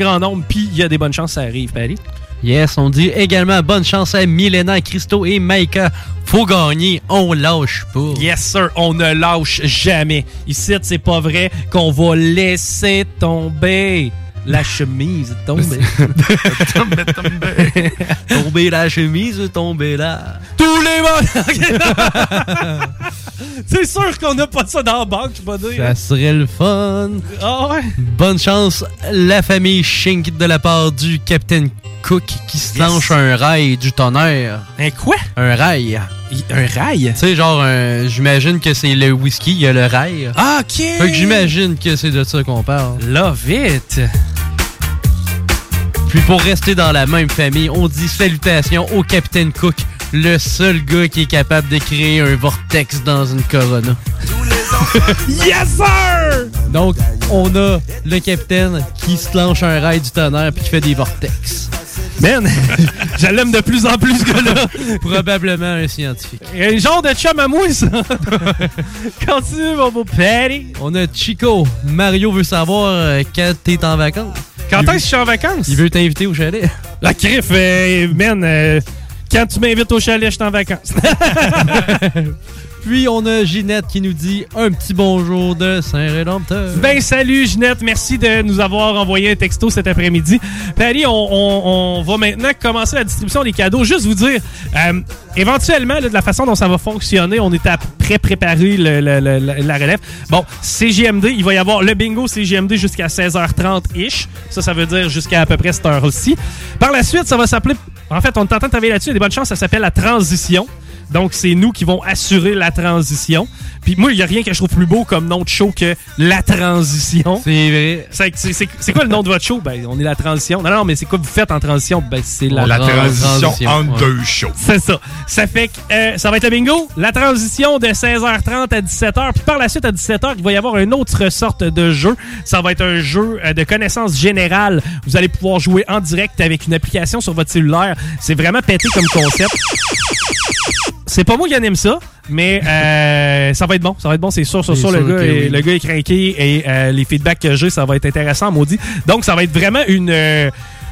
grand nombre, puis il y a des bonnes chances que ça arrive, Paris. Yes, on dit également bonne chance à Milena, Christo et Maika. Faut gagner, on lâche pas. Yes, sir, on ne lâche jamais. Ici, c'est pas vrai qu'on va laisser tomber la chemise. Tomber. tomber, tomber. tomber la chemise, tomber là. Tous les mots! c'est sûr qu'on n'a pas ça dans la banque, je vais dire. Ça serait le fun. Ah ouais? Bonne chance, la famille Shink de la part du Captain Cook qui se lance un rail du tonnerre. Un quoi? Un rail. Un rail? Tu sais, genre, j'imagine que c'est le whisky, il y a le rail. Ah, ok! Fait que j'imagine que c'est de ça qu'on parle. Love it! Puis pour rester dans la même famille, on dit salutations au Captain Cook, le seul gars qui est capable de créer un vortex dans une Corona. yes, sir! Donc, on a le capitaine qui se lance un rail du tonnerre puis qui fait des vortex. Man, j'aime de plus en plus ce gars-là. Probablement un scientifique. Un genre de chum à moi, ça. Continue, mon beau Patty. On a Chico. Mario veut savoir euh, quand t'es en vacances. Quand est-ce que je suis en vacances? Il veut t'inviter au chalet. La crif, euh, man, euh, quand tu m'invites au chalet, je suis en vacances. Puis on a Ginette qui nous dit un petit bonjour de Saint-Rédempteur. Ben salut Ginette, merci de nous avoir envoyé un texto cet après-midi. Paris, on, va maintenant commencer la distribution des cadeaux. Juste vous dire, euh, éventuellement, de la façon dont ça va fonctionner, on est à pré préparer la relève. Bon, CGMD, il va y avoir le bingo CGMD jusqu'à 16h30-ish. Ça, ça veut dire jusqu'à à peu près cette heure-ci. Par la suite, ça va s'appeler... En fait, on est en train de travailler là-dessus. Des bonnes chances, ça s'appelle la transition. Donc, c'est nous qui vont assurer la transition. Puis moi, il n'y a rien que je trouve plus beau comme nom de show que La Transition. C'est vrai. C'est quoi le nom de votre show? Ben, on est La Transition. Non, non, mais c'est quoi vous faites en transition? Ben, c'est la, la transition, entre deux shows. C'est ça. Ça fait que euh, ça va être le bingo. La transition de 16h30 à 17h. Puis par la suite, à 17h, il va y avoir une autre sorte de jeu. Ça va être un jeu euh, de connaissances générales. Vous allez pouvoir jouer en direct avec une application sur votre cellulaire. C'est vraiment pété comme concept. C'est pas moi qui anime ça, mais euh, ça va être bon. Ça va être bon, c'est sûr, c'est sûr. Le gars, est, le gars est craqué et euh, les feedbacks que j'ai, ça va être intéressant, maudit. Donc, ça va être vraiment une... Euh,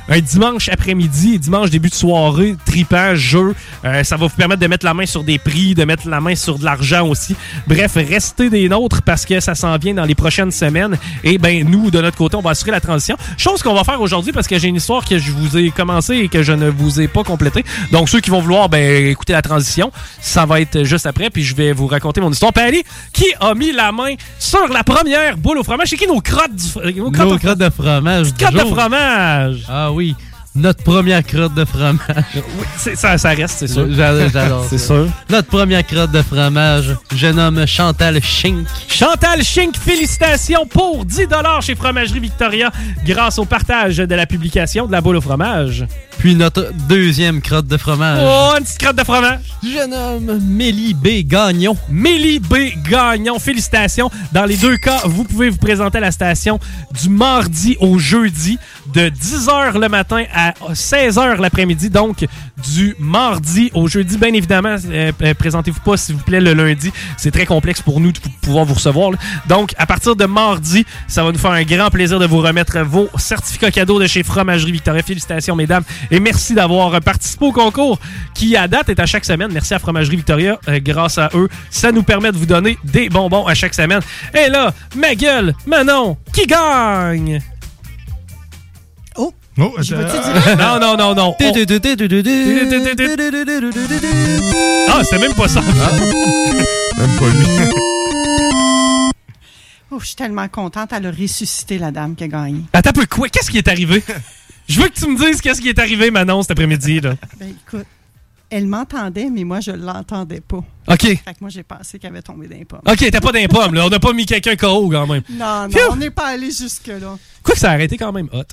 un dimanche après-midi, dimanche début de soirée, tripant, jeu. Euh, ça va vous permettre de mettre la main sur des prix, de mettre la main sur de l'argent aussi. Bref, restez des nôtres parce que ça s'en vient dans les prochaines semaines. Et ben nous, de notre côté, on va assurer la transition. Chose qu'on va faire aujourd'hui parce que j'ai une histoire que je vous ai commencé et que je ne vous ai pas complétée. Donc ceux qui vont vouloir ben, écouter la transition, ça va être juste après. Puis je vais vous raconter mon histoire. Paris, qui a mis la main sur la première boule au fromage? C'est qui nos crottes, du, nos crottes, nos de fromage? Crottes de fromage! Ah oui oui, notre première crotte de fromage. Oui, ça, ça reste, c'est sûr. J'adore. c'est sûr. Notre première crotte de fromage, je nomme Chantal Schink. Chantal Schink, félicitations pour 10 chez Fromagerie Victoria grâce au partage de la publication de la boule au fromage. Puis notre deuxième crotte de fromage. Oh, une petite crotte de fromage. Je nomme Mélie B. Gagnon. Mélie B. Gagnon, félicitations. Dans les deux cas, vous pouvez vous présenter à la station du mardi au jeudi de 10h le matin à 16h l'après-midi. Donc, du mardi au jeudi, bien évidemment, euh, euh, présentez-vous pas, s'il vous plaît, le lundi. C'est très complexe pour nous de pouvoir vous recevoir. Donc, à partir de mardi, ça va nous faire un grand plaisir de vous remettre vos certificats cadeaux de chez Fromagerie Victoria. Félicitations, mesdames. Et merci d'avoir participé au concours qui, à date, est à chaque semaine. Merci à Fromagerie Victoria. Euh, grâce à eux, ça nous permet de vous donner des bonbons à chaque semaine. Et là, ma gueule, Manon, qui gagne? Oh, non, non, non, non. Ah, c'est même pas ça. Même pas lui. Oh, je suis tellement contente. Elle a ressuscité la dame qui a gagné. Attends un peu, quoi? Qu'est-ce qui est arrivé? Je veux que tu me dises qu'est-ce qui est arrivé, Manon, cet après-midi. Ben, écoute, elle m'entendait, mais moi, je l'entendais pas. OK. Fait que moi, j'ai pensé qu'elle avait tombé d'un pomme. OK, t'es pas d'un pomme, là. On n'a pas mis quelqu'un KO, quand même. Non, non, on n'est pas allé jusque-là. Quoi que ça a arrêté quand même hot.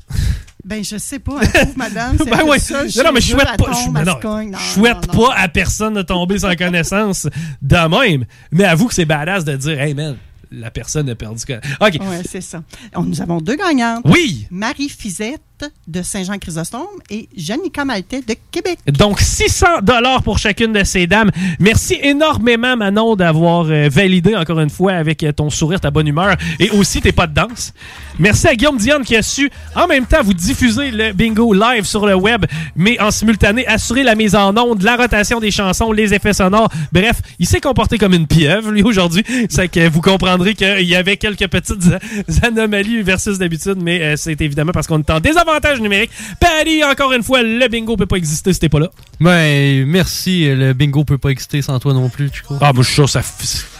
Ben, je sais pas, hein, madame. ben oui. Non, non, mais je souhaite pas. Je souhaite pas à personne de tomber sans connaissance de même. Mais avoue que c'est badass de dire, hey man, la personne a perdu. OK. Oui, c'est ça. nous avons deux gagnantes. Oui. Marie Fizette de Saint-Jean-Chrysostome et Janica Maltais de Québec. Donc, 600 dollars pour chacune de ces dames. Merci énormément, Manon, d'avoir euh, validé encore une fois avec euh, ton sourire, ta bonne humeur et aussi tes pas de danse. Merci à Guillaume Diane qui a su en même temps vous diffuser le bingo live sur le web, mais en simultané assurer la mise en onde, la rotation des chansons, les effets sonores. Bref, il s'est comporté comme une pieuvre, lui, aujourd'hui. C'est que vous comprendrez qu'il y avait quelques petites anomalies versus d'habitude, mais euh, c'est évidemment parce qu'on est en désavantage numérique. Paddy, encore une fois, le bingo peut pas exister si t'es pas là. Ben, merci. Le bingo peut pas exister sans toi non plus, Chico. Ah, moi, je suis sûr, ça,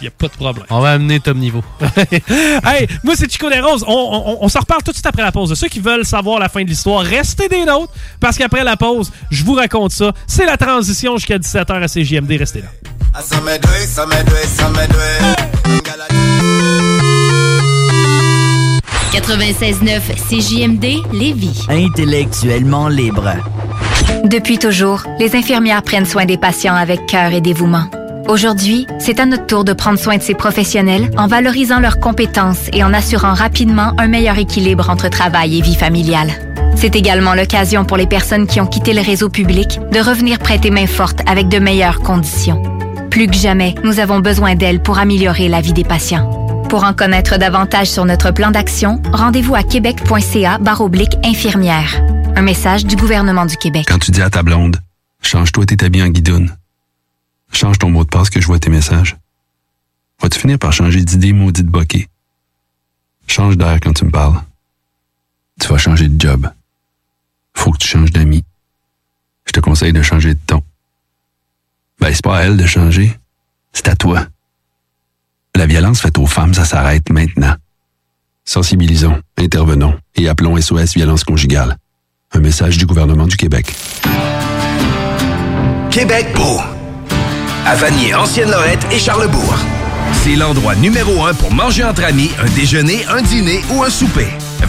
y a pas de problème. On va amener Tom Niveau. hey, moi, c'est Chico des Roses. On, on, s'en reparle tout de suite après la pause. Ceux qui veulent savoir la fin de l'histoire, restez des nôtres, parce qu'après la pause, je vous raconte ça. C'est la transition jusqu'à 17h à CJMD. Restez là. 96.9 CJMD Lévis. Intellectuellement libre. Depuis toujours, les infirmières prennent soin des patients avec cœur et dévouement. Aujourd'hui, c'est à notre tour de prendre soin de ces professionnels en valorisant leurs compétences et en assurant rapidement un meilleur équilibre entre travail et vie familiale. C'est également l'occasion pour les personnes qui ont quitté le réseau public de revenir prêter main forte avec de meilleures conditions. Plus que jamais, nous avons besoin d'elles pour améliorer la vie des patients. Pour en connaître davantage sur notre plan d'action, rendez-vous à québec.ca oblique infirmière. Un message du gouvernement du Québec. Quand tu dis à ta blonde, change-toi tes habits en guidoune. Change ton mot de passe que je vois tes messages. Vas-tu finir par changer d'idée maudite bokeh? Change d'air quand tu me parles. Tu vas changer de job. Faut que tu changes d'amis. Je te conseille de changer de ton. Ben, c'est pas à elle de changer. C'est à toi. La violence faite aux femmes, ça s'arrête maintenant. Sensibilisons, intervenons et appelons SOS Violence Conjugale. Un message du gouvernement du Québec. Québec beau. À Vanier, Ancienne-Lorette et Charlebourg. C'est l'endroit numéro un pour manger entre amis, un déjeuner, un dîner ou un souper.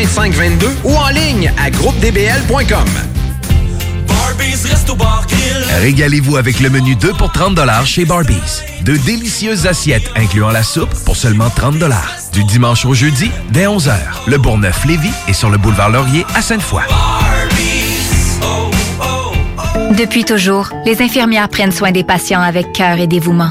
2522 ou en ligne à groupedbl.com. Régalez-vous avec le menu 2 pour 30 chez Barbies. De délicieuses assiettes incluant la soupe pour seulement 30 Du dimanche au jeudi, dès 11h. Le Bourgneuf-Lévis est sur le boulevard Laurier à Sainte-Foy. Depuis toujours, les infirmières prennent soin des patients avec cœur et dévouement.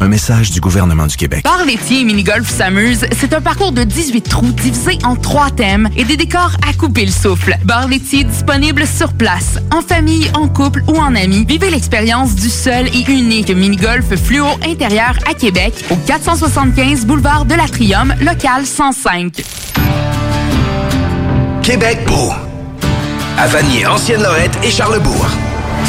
Un message du gouvernement du Québec. Bar laitier mini-golf s'amuse, c'est un parcours de 18 trous divisé en trois thèmes et des décors à couper le souffle. Bar laitier disponible sur place, en famille, en couple ou en amis. Vivez l'expérience du seul et unique mini-golf fluo intérieur à Québec au 475 boulevard de l'Atrium, local 105. Québec beau. À Vanier, Ancienne-Lorette et Charlebourg.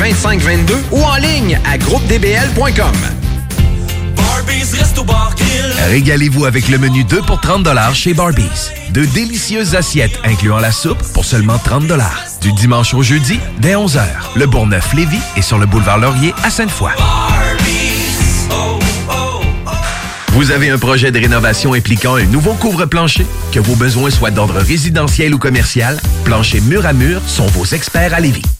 2522 ou en ligne à groupedbl.com. Régalez-vous avec le menu 2 pour 30 chez Barbies. De délicieuses assiettes incluant la soupe pour seulement 30 Du dimanche au jeudi, dès 11h. Le Bourgneuf-Lévis est sur le boulevard Laurier à Sainte-Foy. Vous avez un projet de rénovation impliquant un nouveau couvre-plancher? Que vos besoins soient d'ordre résidentiel ou commercial, Plancher Mur à Mur sont vos experts à Lévis.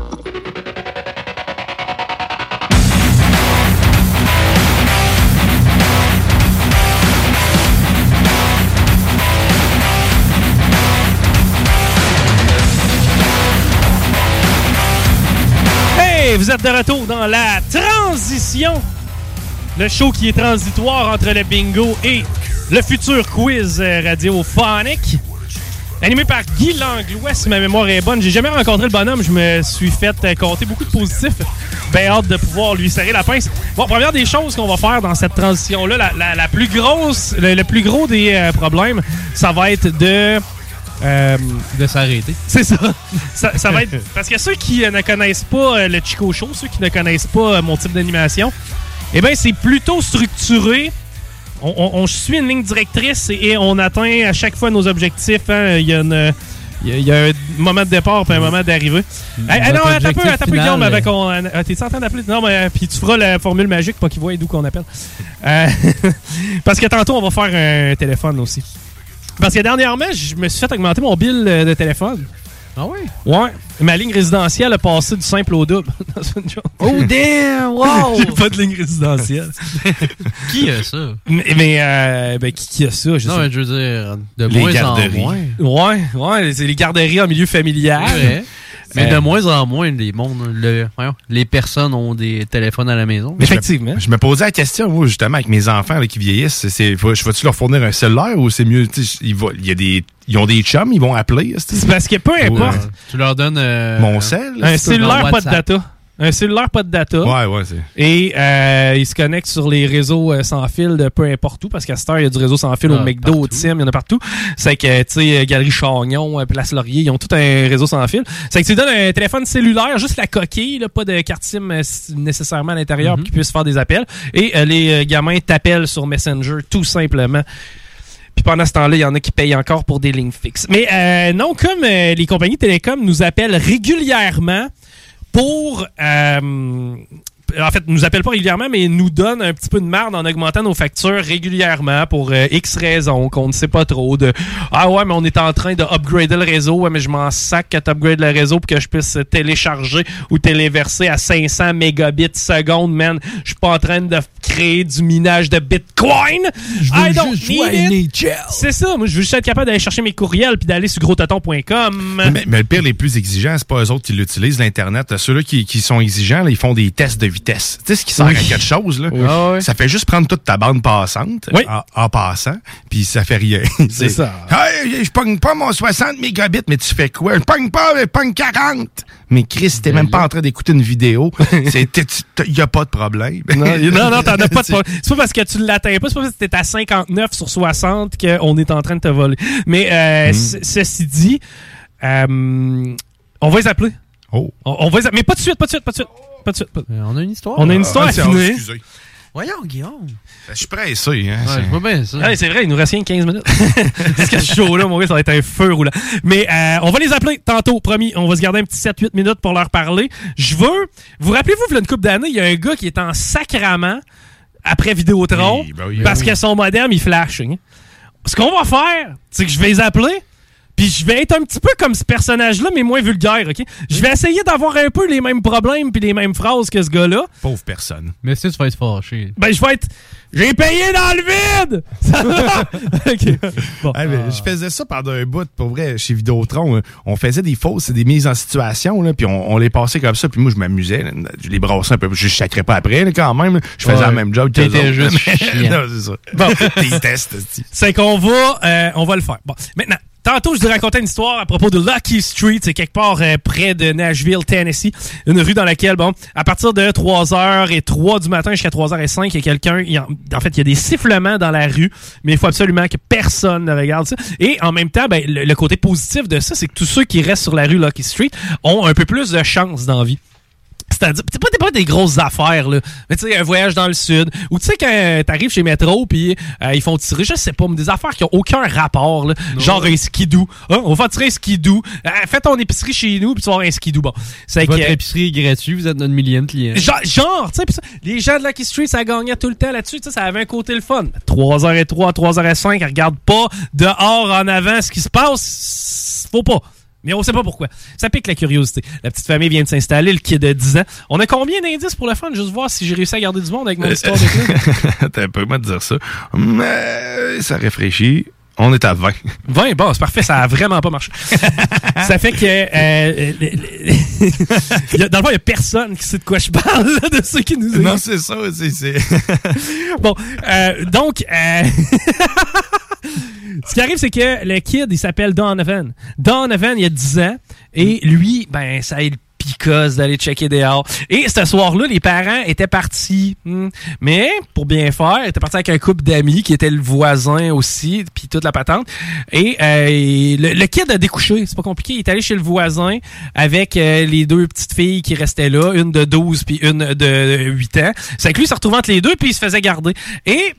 Vous êtes de retour dans la transition. Le show qui est transitoire entre le bingo et le futur quiz euh, radiophonique. Animé par Guy Langlois, si ma mémoire est bonne. J'ai jamais rencontré le bonhomme, je me suis fait euh, compter beaucoup de positifs. Ben hâte de pouvoir lui serrer la pince. Bon, première des choses qu'on va faire dans cette transition-là, la, plus grosse, le, plus gros des euh, problèmes, ça va être de euh, de s'arrêter. C'est ça. ça. va être. Parce que ceux qui ne connaissent pas euh, le Chico Show, ceux qui ne connaissent pas euh, mon type d'animation, eh bien, c'est plutôt structuré. On, suit une ligne directrice et, on atteint à chaque fois nos objectifs. Hein. Il y a Il y, a, un moment de départ et un moment d'arrivée. non, attends un peu, attends un peu, Guillaume. Avec T'es en train d'appeler? Non, mais puis tu feras la formule magique pour qu'ils voient d'où qu'on appelle. parce que tantôt, on va faire un téléphone aussi. Parce que dernièrement, je me suis fait augmenter mon bill euh, de téléphone. Ah oui? Ouais. Ma ligne résidentielle a passé du simple au double. oh damn! Wow! J'ai pas de ligne résidentielle. qui a ça? Mais, euh, ben, qui, a ça? Je non, mais je veux dire, de les moins garderies. en moins. Ouais, ouais, c'est les garderies en milieu familial. Ouais. Mais de moins en moins, les, mondes, les personnes ont des téléphones à la maison. Effectivement. Je me, posais la question, moi, justement, avec mes enfants qui vieillissent, c'est, je vais-tu leur fournir un cellulaire ou c'est mieux, il, il y a des ils ont des chums, ils vont appeler. C'est parce que peu importe. tu leur donnes euh, mon sel. Un cellulaire, pas de data. Un cellulaire, pas de data. Ouais, ouais, c'est. Et euh, il se connecte sur les réseaux euh, sans fil de peu importe où, parce qu'à cette heure, il y a du réseau sans fil au ah, McDo, au Tim, il y en a partout. C'est que, tu sais, Galerie Chagnon, Place Laurier, ils ont tout un réseau sans fil. C'est que tu donnes un téléphone cellulaire, juste la coquille, là, pas de carte SIM nécessairement à l'intérieur pour qu'ils puissent faire des appels. Et les gamins t'appellent sur Messenger, tout simplement. Puis pendant ce temps-là, il y en a qui payent encore pour des lignes fixes. Mais euh, non, comme euh, les compagnies télécom nous appellent régulièrement pour euh, en fait, nous appelle pas régulièrement, mais nous donne un petit peu de merde en augmentant nos factures régulièrement pour euh, X raisons qu'on ne sait pas trop. De ah ouais, mais on est en train de upgrader le réseau, ouais, mais je m'en sac que tu upgrades le réseau pour que je puisse télécharger ou téléverser à 500 mégabits seconde, man. Je suis pas en train de créer du minage de Bitcoin. Je veux juste jouer. C'est ça, moi je veux juste être capable d'aller chercher mes courriels puis d'aller sur grostaton.com. Mais, mais le pire, les plus exigeants, c'est pas eux autres qui l'utilisent, l'Internet. Ceux-là qui, qui sont exigeants, là, ils font des tests de vitesse. Tu sais ce qui sert Oui. à quelque chose, là? Ah. Ça fait juste prendre toute ta bande passante en, en passant, puis ça fait rien. C'est ça. Hey, je pogne pas mon 60 mégabits, mais tu fais quoi? Je pogne pas, je pogne 40! Mais Chris, t'es même pas en train d'écouter une vidéo. Il y a pas de problème. Non, non, t'en as pas de problème. C'est pas parce que tu l'atteins pas, c'est pas parce que t'es à 59 sur 60 qu'on est en train de te voler. Mais euh, c- ceci dit, euh, on va les appeler. Oh. On, on va les appeler. Mais pas de suite, pas de suite, pas de suite. Pas de suite. pas- On a une histoire. On a une histoire Ah, à c'est- finir. excusez. Voyons, Guillaume. Je suis pressé, hein. Ouais, c'est vrai, il nous reste rien que 15 minutes. Que ce show-là, mon gars, ça va être un feu roulant. Mais euh, on va les appeler tantôt, promis. On va se garder un petit 7-8 minutes pour leur parler. Je veux... Vous rappelez-vous, il y a une couple d'années, il y a un gars qui est en sacrament après Vidéotron Oui, ben oui. parce Ben que oui. son modem, il flash. hein. Ce qu'on va faire, c'est que je vais les appeler puis je vais être un petit peu comme ce personnage-là, mais moins vulgaire, OK? Je vais essayer d'avoir un peu les mêmes problèmes puis les mêmes phrases que ce gars-là. Pauvre personne. Mais si tu vas être fâché. Ben, je vais être... J'ai payé dans le vide! Ça va? OK. Bon. Ah, mais Je faisais ça pendant un bout, pour vrai, chez Vidéotron. hein. On faisait des fausses, des mises en situation, là, puis on, on les passait comme ça, puis moi, je m'amusais. Je les brassais un peu, je sacrais pas après, là, quand même. Je faisais Ouais. la même job que T'étais juste non, c'est ça. Bon. Tests, aussi. c'est qu'on va, euh, on va le faire. Bon, maintenant, tantôt, je vous racontais une histoire à propos de Lucky Street, c'est quelque part euh, près de Nashville, Tennessee, une rue dans laquelle, bon, à partir de 3h03 du matin jusqu'à 3h05, il y a quelqu'un, en fait, il y a des sifflements dans la rue, mais il faut absolument que personne ne regarde ça. Et en même temps, ben, le, le côté positif de ça, c'est que tous ceux qui restent sur la rue Lucky Street ont un peu plus de chance dans la vie. C'est-à-dire, c'est pas, pas des grosses affaires, là. Mais tu sais, un voyage dans le sud. Ou tu sais, quand t'arrives chez Métro, puis euh, ils font tirer, je sais pas, mais des affaires qui ont aucun rapport, là. Genre un skidoo. Hein, on va faire tirer un skidoo. Euh, fais ton épicerie chez nous, puis tu vas avoir un skidoo. Bon. C'est Votre que- épicerie est gratuite, vous êtes notre millième client. Genre, genre, tu sais, pis ça, les gens de Lucky Street, ça gagnait tout le temps là-dessus, tu sais, ça avait un côté le fun. 3h03, 3h05, ils regardent pas dehors en avant ce qui se passe, faut pas. Mais on sait pas pourquoi. Ça pique la curiosité. La petite famille vient de s'installer, le kid de 10 ans. On a combien d'indices pour le fun? Juste voir si j'ai réussi à garder du monde avec mon histoire de clé. T'as un peu de dire ça. Mais ça réfléchit. On est à 20. 20, bon, c'est parfait, ça a vraiment pas marché. ça fait que, euh, a- dans le fond, il y a personne qui sait de quoi je parle, là, de ceux qui nous Non, c'est ça. c'est- c'est- Bon, euh, donc, euh, ce qui arrive, c'est que le kid, il s'appelle Donovan. Donovan, il a 10 ans, et lui, ben, ça il picosse d'aller checker dehors. Et ce soir-là, les parents étaient partis. hmm, Mais, pour bien faire, ils étaient partis avec un couple d'amis qui était le voisin aussi, puis toute la patente. Et euh, le, le kid a découché, c'est pas compliqué. Il est allé chez le voisin avec euh, les deux petites filles qui restaient là, une de 12 puis une de 8 ans. C'est que lui, il se retrouvait entre les deux, puis il se faisait garder. Et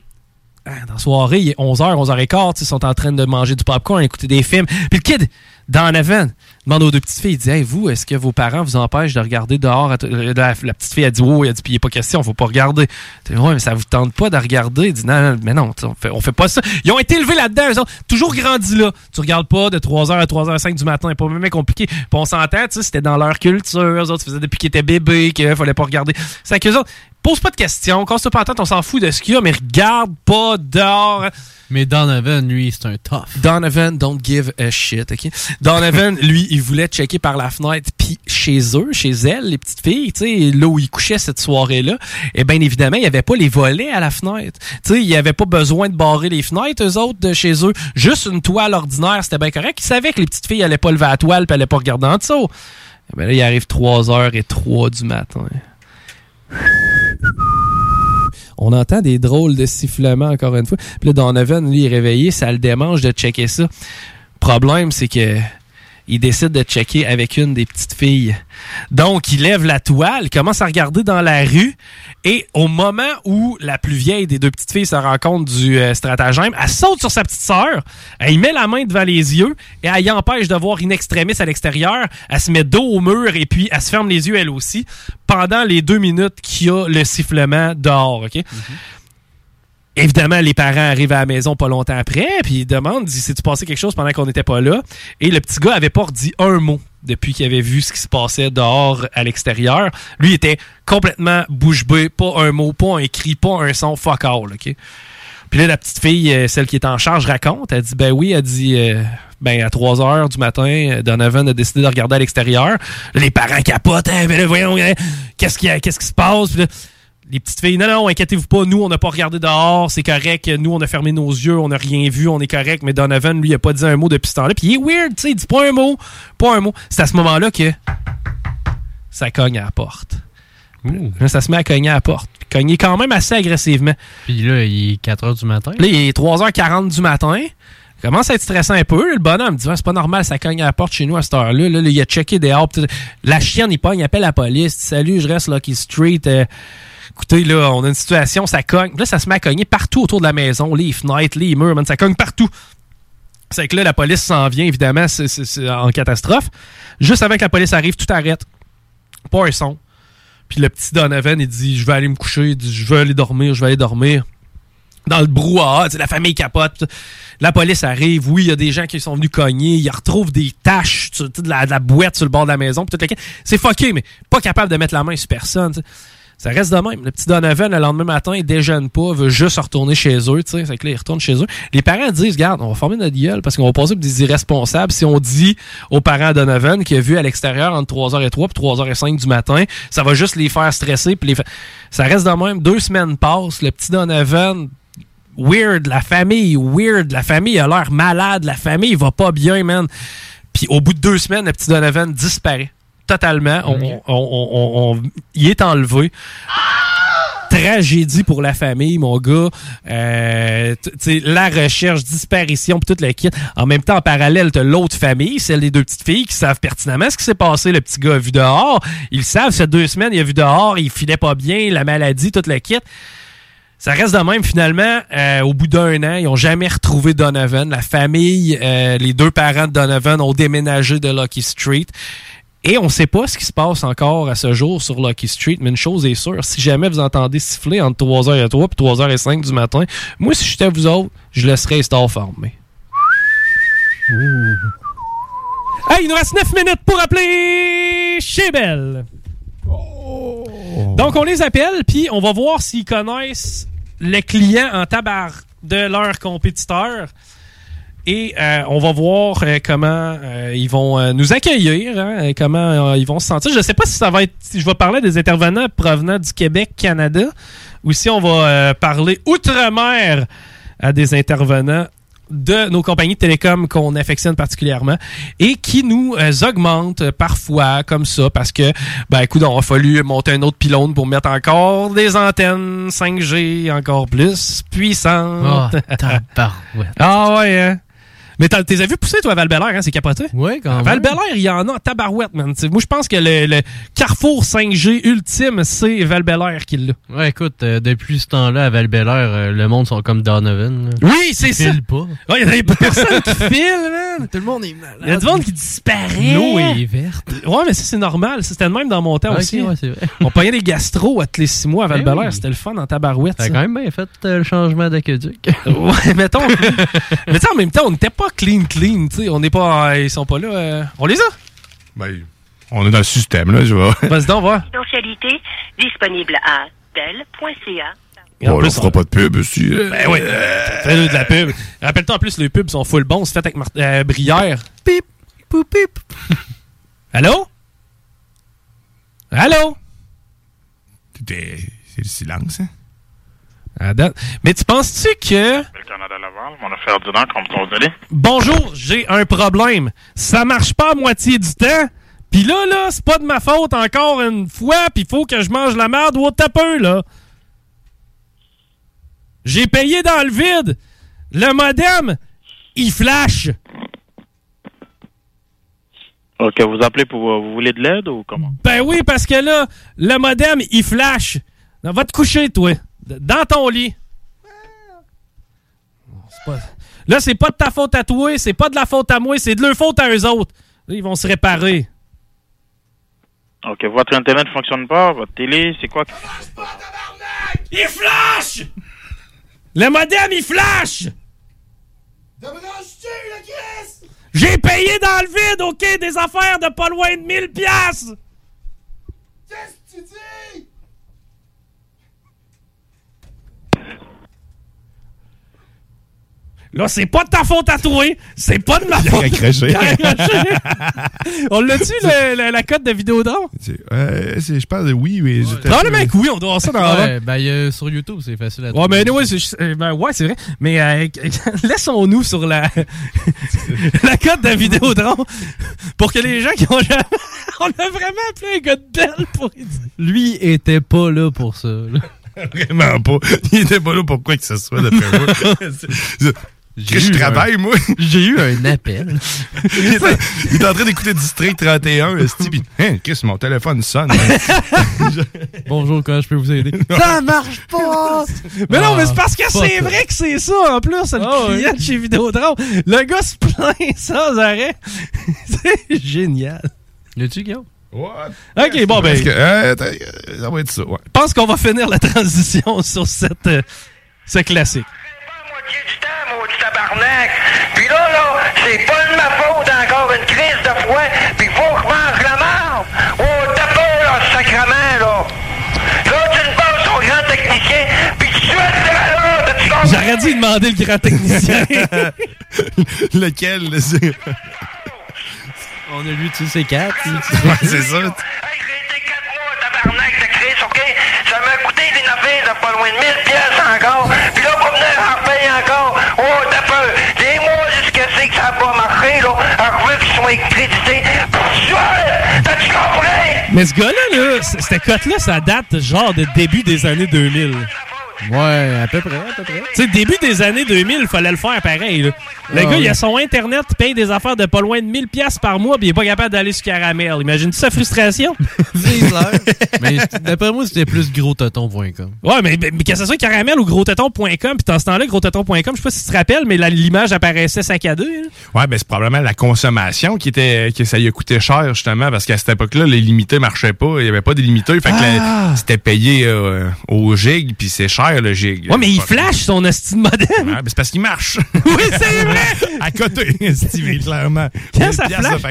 dans la soirée, il est 11h, 11h15, ils sont en train de manger du popcorn, écouter des films. Puis le kid, dans avant, demande aux deux petites filles, il dit Hey, vous, est-ce que vos parents vous empêchent de regarder dehors t- la, la petite fille a dit Oh, il a dit, puis il n'est pas question, faut pas regarder. Ouais, mais ça vous tente pas de regarder? Il dit Non, mais non, on fait, fait pas ça. Ils ont été élevés là-dedans, eux autres, toujours grandi là. Tu regardes pas de 3h à 3h05 du matin, pas même compliqué. Puis on s'entend, tu sais, c'était dans leur culture, eux autres, faisaient depuis qu'ils étaient bébés, qu'il fallait pas regarder. C'est qu'eux autres, pose pas de questions, casse-toi pas la tête, on s'en fout de ce qu'il y a, mais regarde pas dehors. Mais Donovan, lui, c'est un tough. Donovan, don't give a shit, OK? Donovan, lui, il voulait checker par la fenêtre, puis chez eux, chez elles, les petites filles, tu sais, là où ils couchaient cette soirée-là, et bien évidemment, il n'y avait pas les volets à la fenêtre. Tu sais, il n'y avait pas besoin de barrer les fenêtres, eux autres, de chez eux. Juste une toile ordinaire, c'était bien correct. Ils savaient que les petites filles n'allaient pas lever la toile, puis n'allaient pas regarder en dessous. Eh ben là, il arrive 3h03 du matin. On entend des drôles de sifflements encore une fois. Puis là, Donovan, lui, est réveillé, ça le démange de checker ça. Problème, c'est que il décide de checker avec une des petites filles. Donc, il lève la toile, il commence à regarder dans la rue, et au moment où la plus vieille des deux petites filles se rend compte du euh, stratagème, elle saute sur sa petite sœur, elle met la main devant les yeux, et elle y empêche de voir in extremis à l'extérieur, elle se met dos au mur, et puis elle se ferme les yeux elle aussi, pendant les deux minutes qu'il y a le sifflement dehors, OK? Évidemment, les parents arrivent à la maison pas longtemps après, puis ils demandent si tu passé quelque chose pendant qu'on n'était pas là? Et le petit gars avait pas dit un mot depuis qu'il avait vu ce qui se passait dehors à l'extérieur. Lui était complètement bouche bée, pas un mot, pas un cri, pas un son, fuck all, OK? Puis là, la petite fille, euh, celle qui est en charge, raconte. Elle dit, ben oui, elle dit, euh, ben à 3 heures du matin, Donovan a décidé de regarder à l'extérieur. Les parents capotent, hein, ben là, voyons, hein, qu'est-ce qui, qu'est-ce qui se passe? Les petites filles, non, non, inquiétez-vous pas, nous, on n'a pas regardé dehors, c'est correct, nous, on a fermé nos yeux, on n'a rien vu, on est correct, mais Donovan, lui, il a pas dit un mot depuis ce temps-là, puis il est weird, tu sais, il dit pas un mot, pas un mot. C'est à ce moment-là que ça cogne à la porte. Là, ça se met à cogner à la porte. Puis Cogner quand même assez agressivement. Puis là, il est 4 h du matin. Là, il est 3h40 du matin. Il commence à être stressant un peu. Le bonhomme dit c'est pas normal, ça cogne à la porte chez nous à cette heure-là. Là, là, il a checké dehors. La chienne, il pogne, il appelle la police. Il dit, Salut, je reste Lucky Street. Euh, écoutez, là, on a une situation, ça cogne. Là, ça se met à cogner partout autour de la maison. Les fenêtres, les murs, man, ça cogne partout. C'est que là, la police s'en vient, évidemment, c'est- en catastrophe. Juste avant que la police arrive, tout arrête. Pas un son. Puis le petit Donovan, il dit Je vais aller me coucher, il dit Je vais aller dormir, je vais aller dormir. Dans le brouhaha, la famille capote. La police arrive, oui, il y a des gens qui sont venus cogner, ils retrouvent des taches de la, de la boîte sur le bord de la maison. C'est fucké, mais pas capable de mettre la main sur personne. Ça reste de même. Le petit Donovan, le lendemain matin, il déjeune pas, veut juste retourner chez eux. Fait que là, il retourne chez eux. Les parents disent, regarde, on va former notre gueule parce qu'on va passer pour des irresponsables si on dit aux parents Donovan qu'il a vu à l'extérieur entre 3h03 et 3h05 du matin. Ça va juste les faire stresser. puis les Ça reste de même. Deux semaines passent. Le petit Donovan, weird. La famille, weird. La famille a l'air malade. La famille va pas bien, man. Puis au bout de deux semaines, le petit Donovan disparaît totalement. On, on- on- on- on- il est enlevé. Tragédie pour la famille, mon gars. Euh, la recherche, disparition, puis tout le kit. En même temps, en parallèle, t'as l'autre famille, celle des deux petites filles, qui savent pertinemment ce qui s'est passé. Le petit gars a vu dehors. Ils savent, fait deux semaines, il a vu dehors, il filait pas bien, la maladie, tout le kit. Ça reste de même, finalement, euh, au bout d'un an, ils ont jamais retrouvé Donovan. La famille, euh, les deux parents de Donovan ont déménagé de Lucky Street. Et on sait pas ce qui se passe encore à ce jour sur Lucky Street, mais une chose est sûre, si jamais vous entendez siffler entre 3h et 3 puis 3h et 5 du matin, moi, si j'étais vous autres, je laisserais fermé. Hey, il nous reste 9 minutes pour appeler chez Belle. Donc, on les appelle, puis on va voir s'ils connaissent le client en tabar de leur compétiteur. Et euh, on va voir euh, comment euh, ils vont euh, nous accueillir, hein, et comment euh, ils vont se sentir. Je ne sais pas si ça va être, si je vais parler des intervenants provenant du Québec, Canada, ou si on va euh, parler outre-mer à des intervenants de nos compagnies de télécom qu'on affectionne particulièrement et qui nous euh, augmentent parfois comme ça parce que, ben écoute, on a fallu monter un autre pylône pour mettre encore des antennes 5G encore plus puissantes. Ah, tabarouette. ah ouais, hein? Mais t'as- t'es as vu pousser, toi, à val hein? C'est capoté? Oui, quand même. val il y en a en tabarouette, man. T'sais, moi, je pense que le, le carrefour 5G ultime, c'est val qui l'a. Ouais, écoute, euh, depuis ce temps-là, à val le monde sont comme Donovan. là. Oui, c'est Ils ça. filent pas. Ouais, il y a des personnes qui filent, man. Tout le monde est malade. Il y a du monde qui disparaît. L'eau est verte. Ouais, mais ça, c'est normal. C'était le même dans mon temps aussi. ouais, c'est vrai. On payait des gastro à tous les six mois à val oui. C'était le fun en tabarouette. T'as quand même bien fait euh, le changement d'aqueduc. Ouais, mettons. mais tu sais, en même temps, on n'était pas clean, clean. tu sais. On n'est pas. euh, ils sont pas là. euh, on les a? Ben, on est dans le système, là, je vois. Vas-y donc, va. Potentialité disponible à Oh, on fera pas de pub aussi. Ben oui, fais-le de la pub. Rappelle-toi, en plus, les pubs sont full bons. C'est fait avec Mar- euh, Brière. Pip, pou, pip. Allô? Allô? C'est le silence, hein? À date. Mais tu penses-tu que... Le Canada Laval, mon affaire du Nord, comme. Bonjour, j'ai un problème. Ça marche pas à moitié du temps. Puis là, là, c'est pas de ma faute encore une fois, puis il faut que je mange la merde ou au tapeux, là. J'ai payé dans le vide. Le modem, il flash. Ok, vous appelez pour. euh, Vous voulez de l'aide ou comment? Ben oui, parce que là, le modem, il flash. Va te coucher, toi. Dans ton lit. Pas- Là, c'est pas de ta faute à toi, c'est pas de la faute à moi, c'est de leur faute à eux autres. Là, ils vont se réparer. Ok, votre internet fonctionne pas, votre télé, c'est quoi? Il flash! Le modem, il flash! J'ai payé dans le vide, OK, des affaires de pas loin de 1000 piastres! Qu'est-ce que tu dis? Là, c'est pas de ta faute à toi, c'est pas de ma Il a faute. Il. On l'a-tu, le- le- la cote de Vidéodrome? Euh, je pense de oui, mais j'étais- Non, le mec, oui, on doit avoir ça dans la Ouais, ben, sur YouTube, c'est facile à Ouais, trouver. mais anyway, c'est- euh, ben, ouais, c'est vrai. Mais euh, laissons-nous sur la, la cote de Vidéodrome pour que les gens qui ont jamais... On a vraiment appelé un gars de belle pour. Lui était pas là pour ça. là. Vraiment pas. Il était pas là pour quoi que ce soit, d'après moi. Que je travaille, un- moi. J'ai eu un appel. il, est en, il est en train d'écouter District 31, esti, pis, hein, Chris, mon téléphone sonne. Bonjour, comment je peux vous aider? Ça marche pas! Mais non, mais c'est parce que Ah, c'est vrai que c'est ça, en plus, le Ah, ouais. client de chez Vidéodrome. Le gars se plaint sans arrêt. c'est génial. L'as-tu, Guillaume? What? OK, bon, ben... Parce que, euh, euh, ça va être ça, ouais. Je pense qu'on va finir la transition sur cette, euh, ce classique. C'est pas de ma faute encore une crise de foi, puis faut que je mange la marde. Oh, t'as peur, là, sacrement, là. Là, tu me passes au grand technicien, puis tu souhaites là, là, de tu comprends? J'aurais dû demander le grand technicien. Lequel? là, c'est- On a lu tous ces quatre. Ouais, c'est ça. tabarnak de Chris, OK? Ça m'a coûté des affaires de pas loin de 1000 pièces encore. Puis là, pour venir en repayer encore, oh, t'as peur. Ça pas marché, là. Je veux qu'ils soient crédités. Pour ça, t'as-tu compris? Mais ce gars-là, là, cette cote-là, ça date genre de début des années 2000. Ouais, à peu près, à peu près. Tu sais, début des années 2000, il fallait le faire pareil. là. Le Ah gars, il a son Internet, il paye des affaires de pas loin de 1000 pièces par mois, puis il est pas capable d'aller sur Caramel. Imagine-tu sa frustration? Mais d'après moi, c'était plus grostoton.com. Ouais, mais, mais, mais que ce soit caramel ou grosteton.com, puis dans ce temps-là, grosteton.com, je sais pas si tu te rappelles, mais l'image apparaissait saccadée. hein. Ouais, ben c'est probablement la consommation qui était que ça lui a coûté cher justement parce qu'à cette époque-là, les limités marchaient pas, il y avait pas de limités, fait Ah! c'était payé euh, au gig puis c'est cher le gig. Ouais, mais il flash son esti de modem. Ouais, c'est parce qu'il marche. oui, c'est vrai! à côté, Steve, clairement. Quand 1000 ça flash,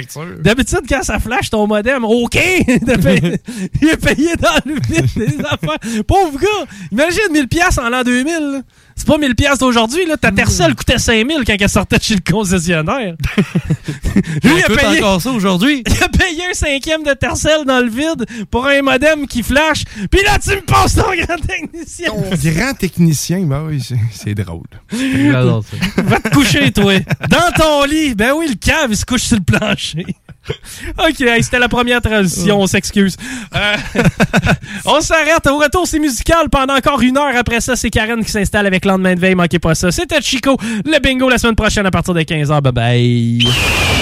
d'habitude, quand ça flash ton modem, OK! Payé- il est payé dans le vide des affaires. Pauvre gars! Imagine 1000 pièces en l'an 2000. C'est pas 1000 pièces d'aujourd'hui. là. Ta Tercel coûtait 5000 quand elle sortait de chez le concessionnaire. Lui, il a payé... encore ça aujourd'hui. Il a payé un cinquième de Tercel dans le vide pour un modem qui flash. Puis là, tu me passes ton grand technicien. Grand technicien, ben oui, c'est- c'est drôle. Va te coucher, toi. Dans ton lit. Ben oui, le cave, il se couche sur le plancher. OK, c'était la première transition, on s'excuse. Euh, on s'arrête. Au retour, c'est musical pendant encore une heure. Après ça, c'est Karen qui s'installe avec Lendemain de veille. Manquez pas ça. C'était Chico. Le bingo la semaine prochaine à partir de 15h. Bye bye.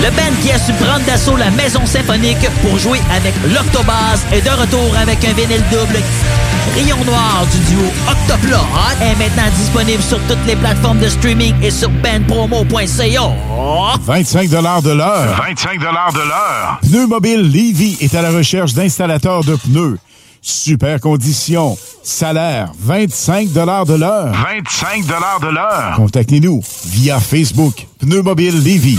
Le band qui a su prendre d'assaut la maison symphonique pour jouer avec l'Octobase est de retour avec un vinyle double. Rayon Noir du duo Octoplot est maintenant disponible sur toutes les plateformes de streaming et sur bandpromo.ca. 25 de l'heure. 25 de l'heure. Pneu Mobile Levy est à la recherche d'installateurs de pneus. Super conditions. Salaire 25 de l'heure. 25 de l'heure. Contactez-nous via Facebook. Pneu Mobile Levy.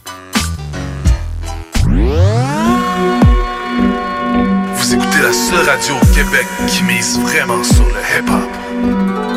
Radio au Québec qui mise vraiment sur le hip-hop.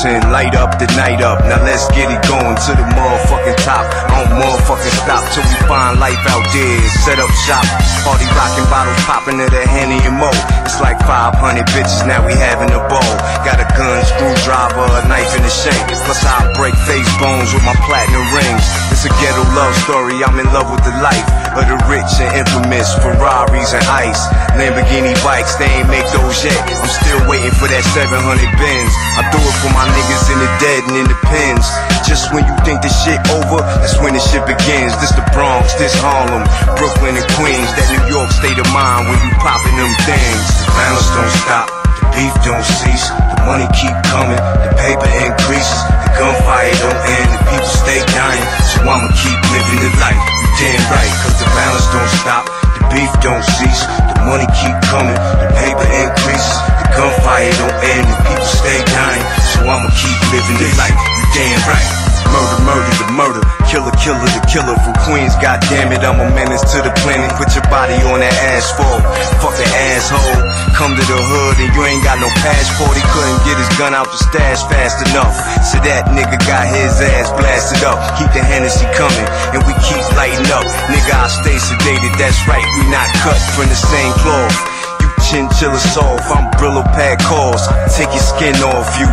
10, light up the night up. Now let's get it going to the motherfucking top. I don't motherfucking stop till we find life out there. Set up shop, party rocking bottles popping to the Henny and Mo. It's like 500 bitches, now we having a bowl. Got a gun, screwdriver, a knife, in the shank. Plus I break face bones with my platinum rings. It's a ghetto love story, I'm in love with the life of the rich and infamous. Ferraris and ice, Lamborghini bikes, they ain't make those yet. I'm still waiting for that 700 bins. I do it for my niggas in the dead and in the pens. Just when you think the shit over, that's when the shit begins. This the Bronx, this Harlem, Brooklyn and Queens. That New York state of mind when you popping them things. The violence don't stop, the beef don't cease. Money keep coming, the paper increases. The gunfire don't end, the people stay dying. So I'ma keep living the life. You damn right, cause the violence don't stop. The beef don't cease, the money keep coming, the paper increases, the gunfire don't end, the people stay dying. So I'ma keep living the life. You damn right. Murder, murder, the murder. Killer, killer, the killer from Queens. God damn it, I'm a menace to the planet. Put your body on that asphalt. Fucking asshole. Come to the hood and you ain't got no passport. He couldn't get his gun out the stash fast enough. So that nigga got his ass blasted up. Keep the Hennessy coming and we keep lighting up. Nigga, I stay sedated. That's right, we not cut from the same cloth. You chinchilla soft, I'm Brillo pad calls. Take your skin off you.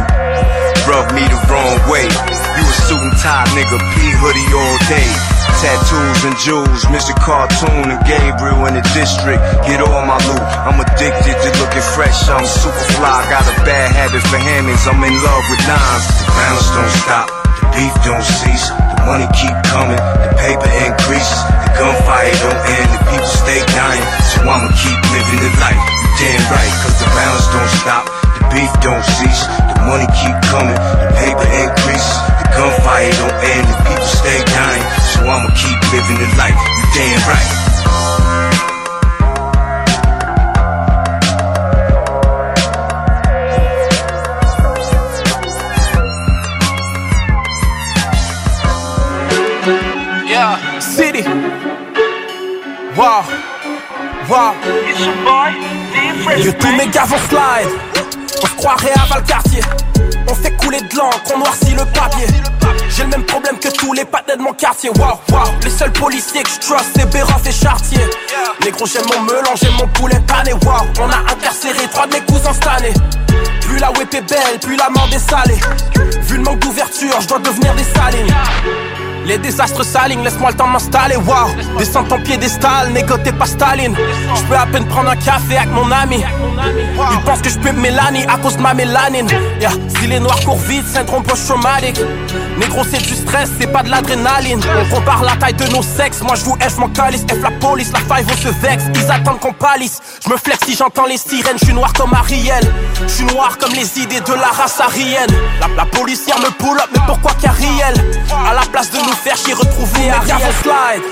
Rub me the wrong way. You a suit and tie nigga, P hoodie all day. Tattoos and jewels, Mr. Cartoon and Gabriel in the district. Get all my loot. I'm addicted to looking fresh. I'm super fly. Got a bad habit for hammers. I'm in love with nines. The violence don't stop. The beef don't cease. The money keep coming. The paper increases. The gunfire don't end. The people stay dying. So I'ma keep living the life. You damn right, cause the violence don't stop. The beef don't cease. The money keep coming. The paper increases. The gunfire don't end. The people stay dying. So I'ma keep living the life. You damn right. Yeah, city. Wow, wow. It's your boy, D Fresh Que tous mes gars vont slide. On se croirait à Valcartier. On fait couler de l'encre, on noircit le papier. J'ai le même problème que tous les patinets de mon quartier. Wow, wow. Les seuls policiers que je trust, c'est Béroff et Chartier. Les gros, j'aime mon melon, j'aime mon poulet pané. Wow, on a incarcéré trois de mes cousins cette année. Plus la whip est belle, plus la mort est salée. Vu le manque d'ouverture, je dois devenir des salines. Les désastres s'alignent, laisse-moi le temps de m'installer, wow. Descends ton piédestal, négoté pas Staline. Je peux à peine prendre un café avec mon ami. Il pense que je peux Mélanie à cause de ma mélanine. Yeah. Si les noirs courent vite, syndrome post-traumatique Négro c'est du stress, c'est pas de l'adrénaline. On compare la taille de nos sexes, moi je vous F mon calice F la police, la faille on se vexe Ils attendent qu'on palisse, je me flex si j'entends les sirènes. Je suis noir comme Ariel, je suis noir comme les idées de la race arienne. La, policière me pull up, mais pourquoi qu'Ariel? À la place de nous faire chier retrouver Ariel slide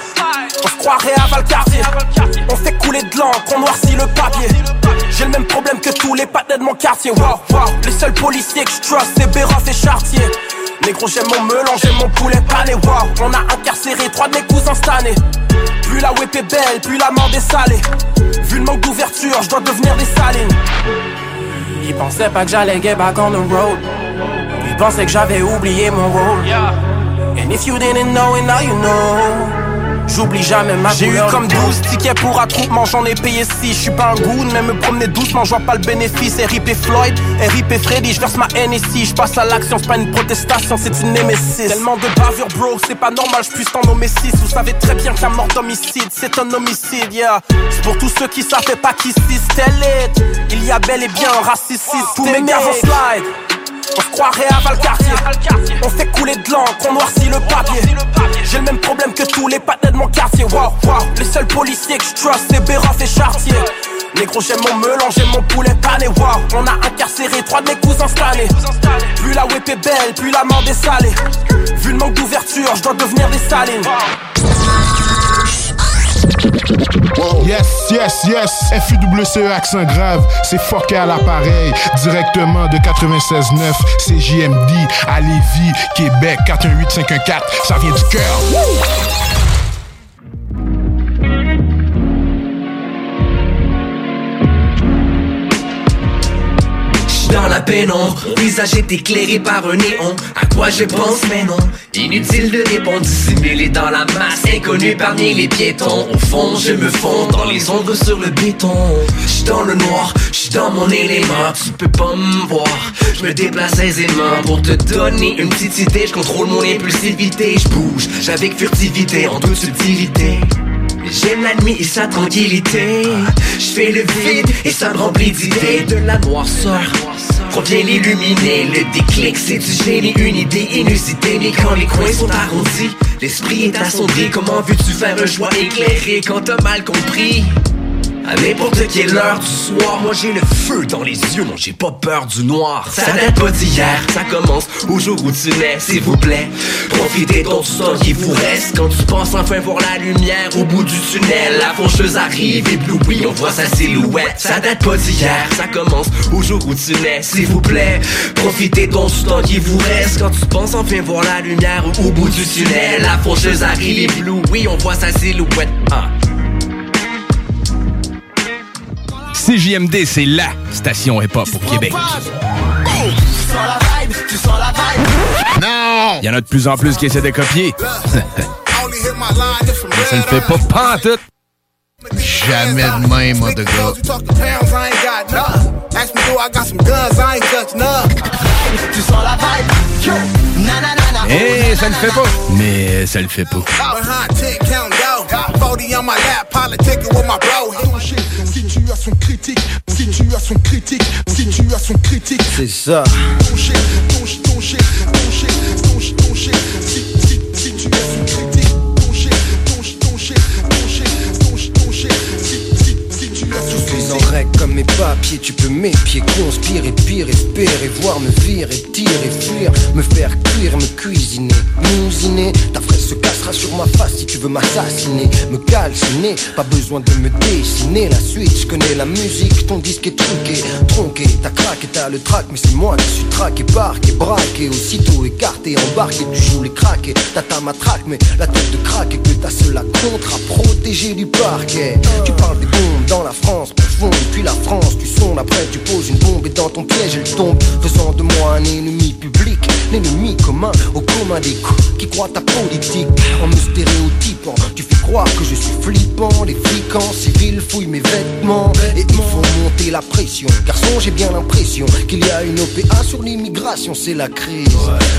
On se croirait à Valcartier. On fait couler de l'encre, on noircit le papier. J'ai le même problème que tous les patinets de mon quartier. Wow, wow Les seuls policiers que je trust c'est Béroff et Chartier. Négro j'aime mon melon, j'aime mon poulet pané. Wow, on a incarcéré trois de mes cousins cette année. Plus la whip est belle, plus la mort est salée. Vu le manque d'ouverture, je dois devenir des salines. Ils pensaient pas que j'allais get back on the road. Ils pensaient que j'avais oublié mon rôle And if you didn't know it, now you know. J'oublie jamais ma J'ai eu comme 12 tickets pour attroupement, j'en ai payé 6 Je suis pas un goon, mais me promener doucement, je vois pas le bénéfice. RIP Floyd, RIP Freddy, je verse ma haine ici. Je passe à l'action, c'est pas une protestation, c'est une némésis. Tellement de bavures bro, c'est pas normal, je puisse t'en nommer 6 Vous savez très bien qu'un mort d'homicide, c'est un homicide, yeah. C'est pour tous ceux qui savaient pas qu'ici c'était lit Il y a bel et bien un raciste Tous mes gars slide on se croirait à Valcartier. On fait couler de l'encre, on noircit le papier. J'ai le même problème que tous les patinets de mon quartier. Wow, wow, les seuls policiers que je trust c'est Béroff et Chartier. Négro j'aime mon melon, j'aime mon poulet pané. Wow, on a incarcéré trois de mes cousins année Plus la whip est belle, plus la mort est salée. Vu le manque d'ouverture, je dois devenir des salines Yes, yes, yes. FUWCE accent grave, c'est fucké à l'appareil. Directement de 96.9, c'est JMD à Lévis, Québec, 418-514. Ça vient du cœur. La visage est éclairé par un néon. À quoi je pense mais non. Inutile de répondre Dissimulé dans la masse. Inconnu parmi les piétons. Au fond je me fonds dans les ombres sur le béton. J'suis dans le noir, j'suis dans mon élément. Tu peux pas me voir. Je me déplace aisément. Pour te donner une petite idée Je contrôle mon impulsivité. Je bouge avec furtivité En toute subtilité J'aime la nuit et sa tranquillité. Je fais le vide et ça me remplit d'idées. De la noirceur Provient l'illuminer Le déclic c'est du génie Une idée inusitée. Mais quand les coins sont arrondis L'esprit est assombri. Comment veux-tu faire un choix éclairé Quand t'as mal compris? À n'importe quelle heure du soir, moi j'ai le feu dans les yeux, non j'ai pas peur du noir. Ça date pas d'hier, ça commence au jour où tu nais, s'il vous plaît. Profitez donc du temps qui vous reste quand tu penses enfin voir la lumière au bout du tunnel. La faucheuse arrive, éblouie, on voit sa silhouette. Ça date pas d'hier, ça commence au jour où tu nais, s'il vous plaît. Profitez donc du temps qui vous reste quand tu penses enfin voir la lumière au bout du tunnel. La faucheuse arrive, éblouie, on voit sa silhouette. Ah. CJMD, c'est LA station hip-hop au Québec. Non! Il y en a de plus en plus qui essaient de copier. Mais ça ne fait pas pantoute. Jamais de même, mon de gars. Eh, ça le fait pas. Mais ça le fait pas. Situation critique, situation critique, situation critique. C'est ça. Ton shit, ton shit, ton shit, ton shit, ton shit, Comme mes papiers, tu peux m'épier, conspirer, pire, espérer, voir me virer, tirer, fuir, me faire cuire, me cuisiner, m'usiner. Ta fraise se cassera sur ma face si tu veux m'assassiner, me calciner, pas besoin de me dessiner. La suite, je connais la musique, ton disque est truqué, tronqué, t'as craqué, t'as le trac, mais c'est moi qui suis traqué, parqué, braqué, aussitôt écarté, embarqué, tu joues les craqués, t'as ta matraque, mais la tête de craque et que t'as cela contre à protéger du parquet. Tu parles des bombes dans la France profonde, puis la France, tu sondes, après tu poses une bombe et dans ton piège, elle tombe, faisant de moi un ennemi public, l'ennemi commun au commun des coups qui croient ta politique en me stéréotypant. Tu fais croire que je suis flippant, les flics en civil fouillent mes vêtements et ils font monter la pression. Garçon, j'ai bien l'impression qu'il y a une OPA sur l'immigration, c'est la crise.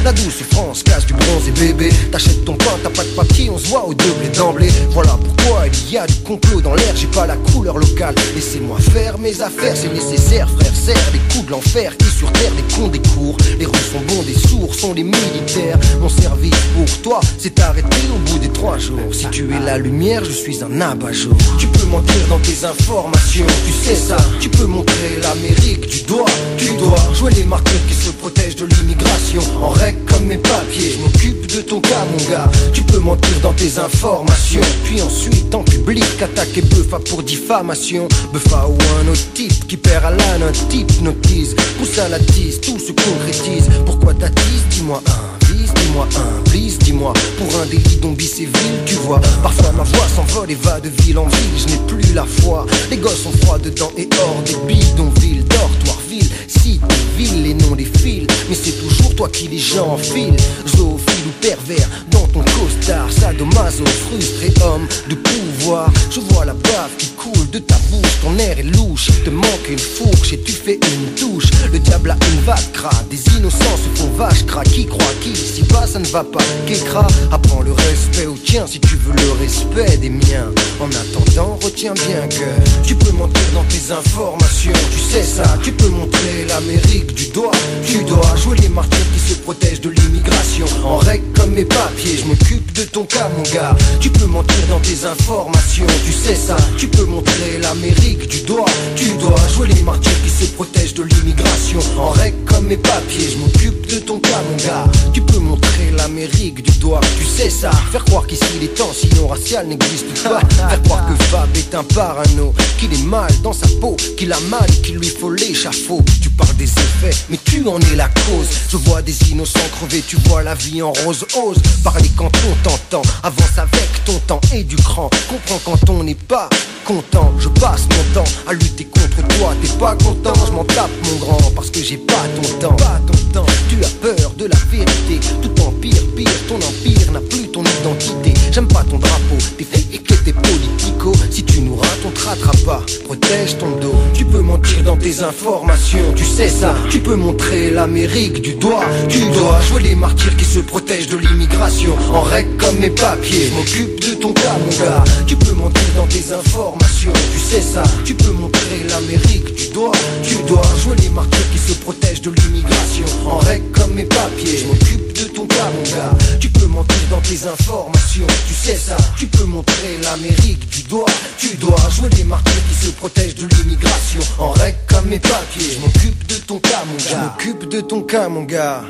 La douce France casse du bronze et bébé, t'achètes ton pain, t'as pas de papier, on se voit au double d'emblée. Voilà pourquoi il y a du complot dans l'air, j'ai pas la couleur locale. Laissez-moi faire mes affaires, c'est nécessaire, frère, serre des coups de l'enfer qui sur terre des cons des cours. Les rues sont bons, des sourds sont les militaires. Mon service pour toi s'est arrêté au bout des trois jours. Si tu es la lumière, je suis un abat-jour. Tu peux mentir dans tes informations, tu sais ça. Tu peux montrer l'Amérique du doigt. Tu dois jouer les marqueurs qui se protègent de l'immigration. En règle comme mes papiers, je m'occupe de ton cas, mon gars. Tu peux mentir dans tes informations, puis ensuite en public attaquer Buffa pour diffamation. Buffa un autre type qui perd à l'âne, un type notise. Pousse à la tise, tout se concrétise. Pourquoi t'attises? Dis-moi un. Dis-moi un, please, dis-moi. Pour un délit dont c'est ville, tu vois. Parfois ma voix s'envole et va de ville en ville. Je n'ai plus la foi. Les gosses sont froids dedans et hors des bidonvilles. Dortoir, ville, site, ville, les noms des fils Mais c'est toujours toi qui les gens enfilent Zoophile ou pervers dans ton costard. Sadomaso, frustré homme de pouvoir. Je vois la bave qui coule de ta bouche. Ton air est louche, il te manque une fourche Et tu fais une touche Le diable a une vague crade Des innocents se font vache craque Qui croit qui si pas ça ne va pas. Qu'écra, apprends le respect au tien Si tu veux le respect des miens. En attendant, retiens bien que Tu peux mentir dans tes informations. Tu sais ça, tu peux montrer l'Amérique du doigt. Tu dois jouer les martyrs qui se protègent de l'immigration. En règle comme mes papiers, je m'occupe de ton cas mon gars. Tu peux mentir dans tes informations. Tu sais ça, tu peux montrer l'Amérique du doigt. Tu dois jouer les martyrs qui se protègent de l'immigration. En règle comme mes papiers, je m'occupe de ton cas mon gars peux montrer l'Amérique du doigt, tu sais ça Faire croire qu'ici les tensions raciales n'existent pas. Faire croire que Fab est un parano Qu'il est mal dans sa peau, qu'il a mal et qu'il lui faut l'échafaud. Tu parles des effets, mais tu en es la cause. Je vois des innocents crever, tu vois la vie en rose Ose parler quand on t'entend Avance avec ton temps et du cran. Comprends quand on n'est pas content Je passe mon temps à lutter contre toi. T'es pas content, je m'en tape mon grand Parce que j'ai pas ton temps. Pas ton temps, tu as peur de la vérité Tout empire, ton empire n'a plus ton identité. J'aime pas ton drapeau, t'es fake et t'es politico. Si tu nous rates, on te ratera pas Protège ton dos, tu peux mentir dans tes informations Tu sais ça, tu peux montrer l'Amérique du doigt Tu dois jouer les martyrs qui se protègent de l'immigration En règle comme mes papiers, m'occupe de ton cas mon gars. Tu peux mentir dans tes informations Tu sais ça, tu peux montrer l'Amérique du doigt Tu dois jouer les martyrs qui se protègent de l'immigration En règle comme mes papiers, je m'occupe de ton cas mon gars Tu peux mentir dans tes informations Tu sais ça, tu peux montrer l'Amérique du doigt Tu dois jouer les martyrs qui se protègent de l'immigration En règle comme mes papiers, je m'occupe de ton cas mon gars Je m'occupe de ton cas mon gars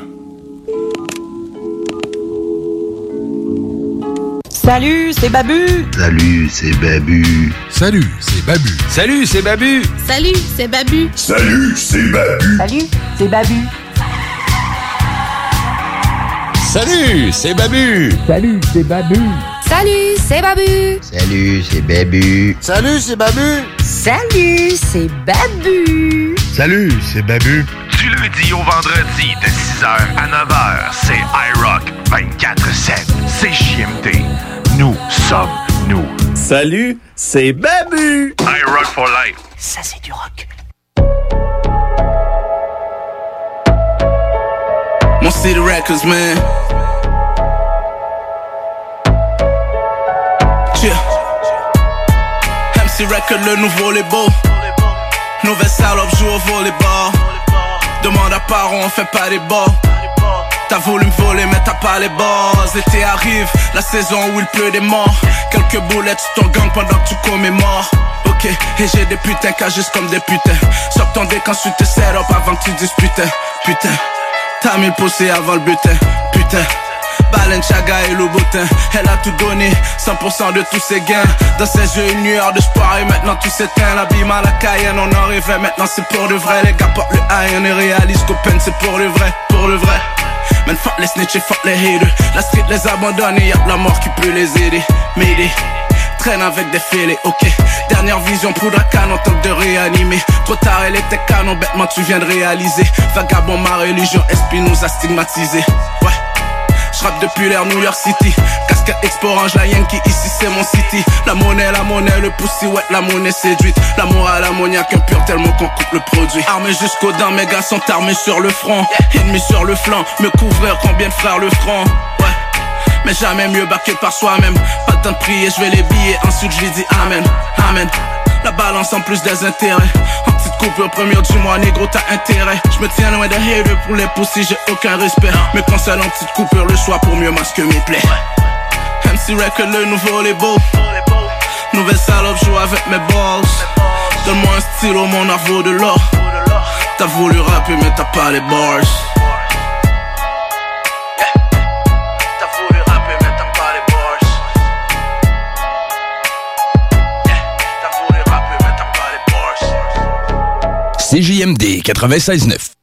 Salut, c'est Babu. Salut, c'est Babu. Salut, c'est Babu. Salut, c'est Babu. Salut, c'est Babu. Salut, c'est Babu. Salut, c'est Babu. Salut, c'est Babu. Salut, c'est Babu. Salut, c'est Babu. Salut, c'est Babu. Salut, c'est Babu. Salut, c'est Babu. Salut, c'est Babu. Du lundi au vendredi de 6h à 9h, c'est iRock 24-7. C'est JMD. Nous sommes nous. Salut, c'est Babu. iRock for life. Ça, c'est du rock. City Records, man. MC Record, le nouveau les beaux. Nouvelle salope joue au volleyball. Demande à parents, on fait pas les bords. T'as voulu me voler, mais t'as pas les bars. L'été arrive, la saison où il pleut des morts. Quelques boulettes sur ton gang pendant que tu commémores. Ok, et j'ai des putains qui agissent comme des putains. Sors ton deck, ensuite te set up avant que tu disputes. Putain, t'as mis le poussé avant le butin. Putain. Baleine, Chaga et Louboutin Elle a tout donné, 100% de tous ses gains. Dans ses yeux une lueur de espoir et maintenant tout s'éteint. L'abîme à la Cayenne, on en rêvait, maintenant c'est pour de vrai. Les gars portent le high, on est réaliste. Qu'open c'est pour le vrai, pour le vrai. Man fuck les snitch et fuck les haters. La street les abandonne et y'a la mort qui peut les aider M'aider traîne avec des fêlés, ok. Dernière vision, poudre à canon, tente de réanimer. Trop tard, elle était canon, bêtement tu viens de réaliser. Vagabond, ma religion, esprit nous a stigmatisé. Ouais. J'rappe depuis l'air New York City Casquette Expo Orange, la Yankee, ici c'est mon city La monnaie, la monnaie, le poussi ouais, la monnaie séduite L'amour à l'ammoniaque impur tellement qu'on coupe le produit Armé jusqu'aux dents, mes gars sont armés sur le front Ennemis sur le flanc, me couvrir combien de frères le front Ouais mais jamais mieux baqué par soi-même. Pas le temps de prier, je vais les billets. Ensuite je lui dis Amen, Amen. La balance en plus des intérêts. En petite coupure première du mois négro t'as intérêt. Je me tiens loin des haters pour les pousser j'ai aucun respect. Mais conseils en petite coupure le choix pour mieux masquer mes plaies. MC Record le nouveau les beaux Nouvelle salope joue avec mes balls. Donne-moi un stylo mon arveau de l'or. T'as voulu rapper mais t'as pas les bars CJMD 96.9.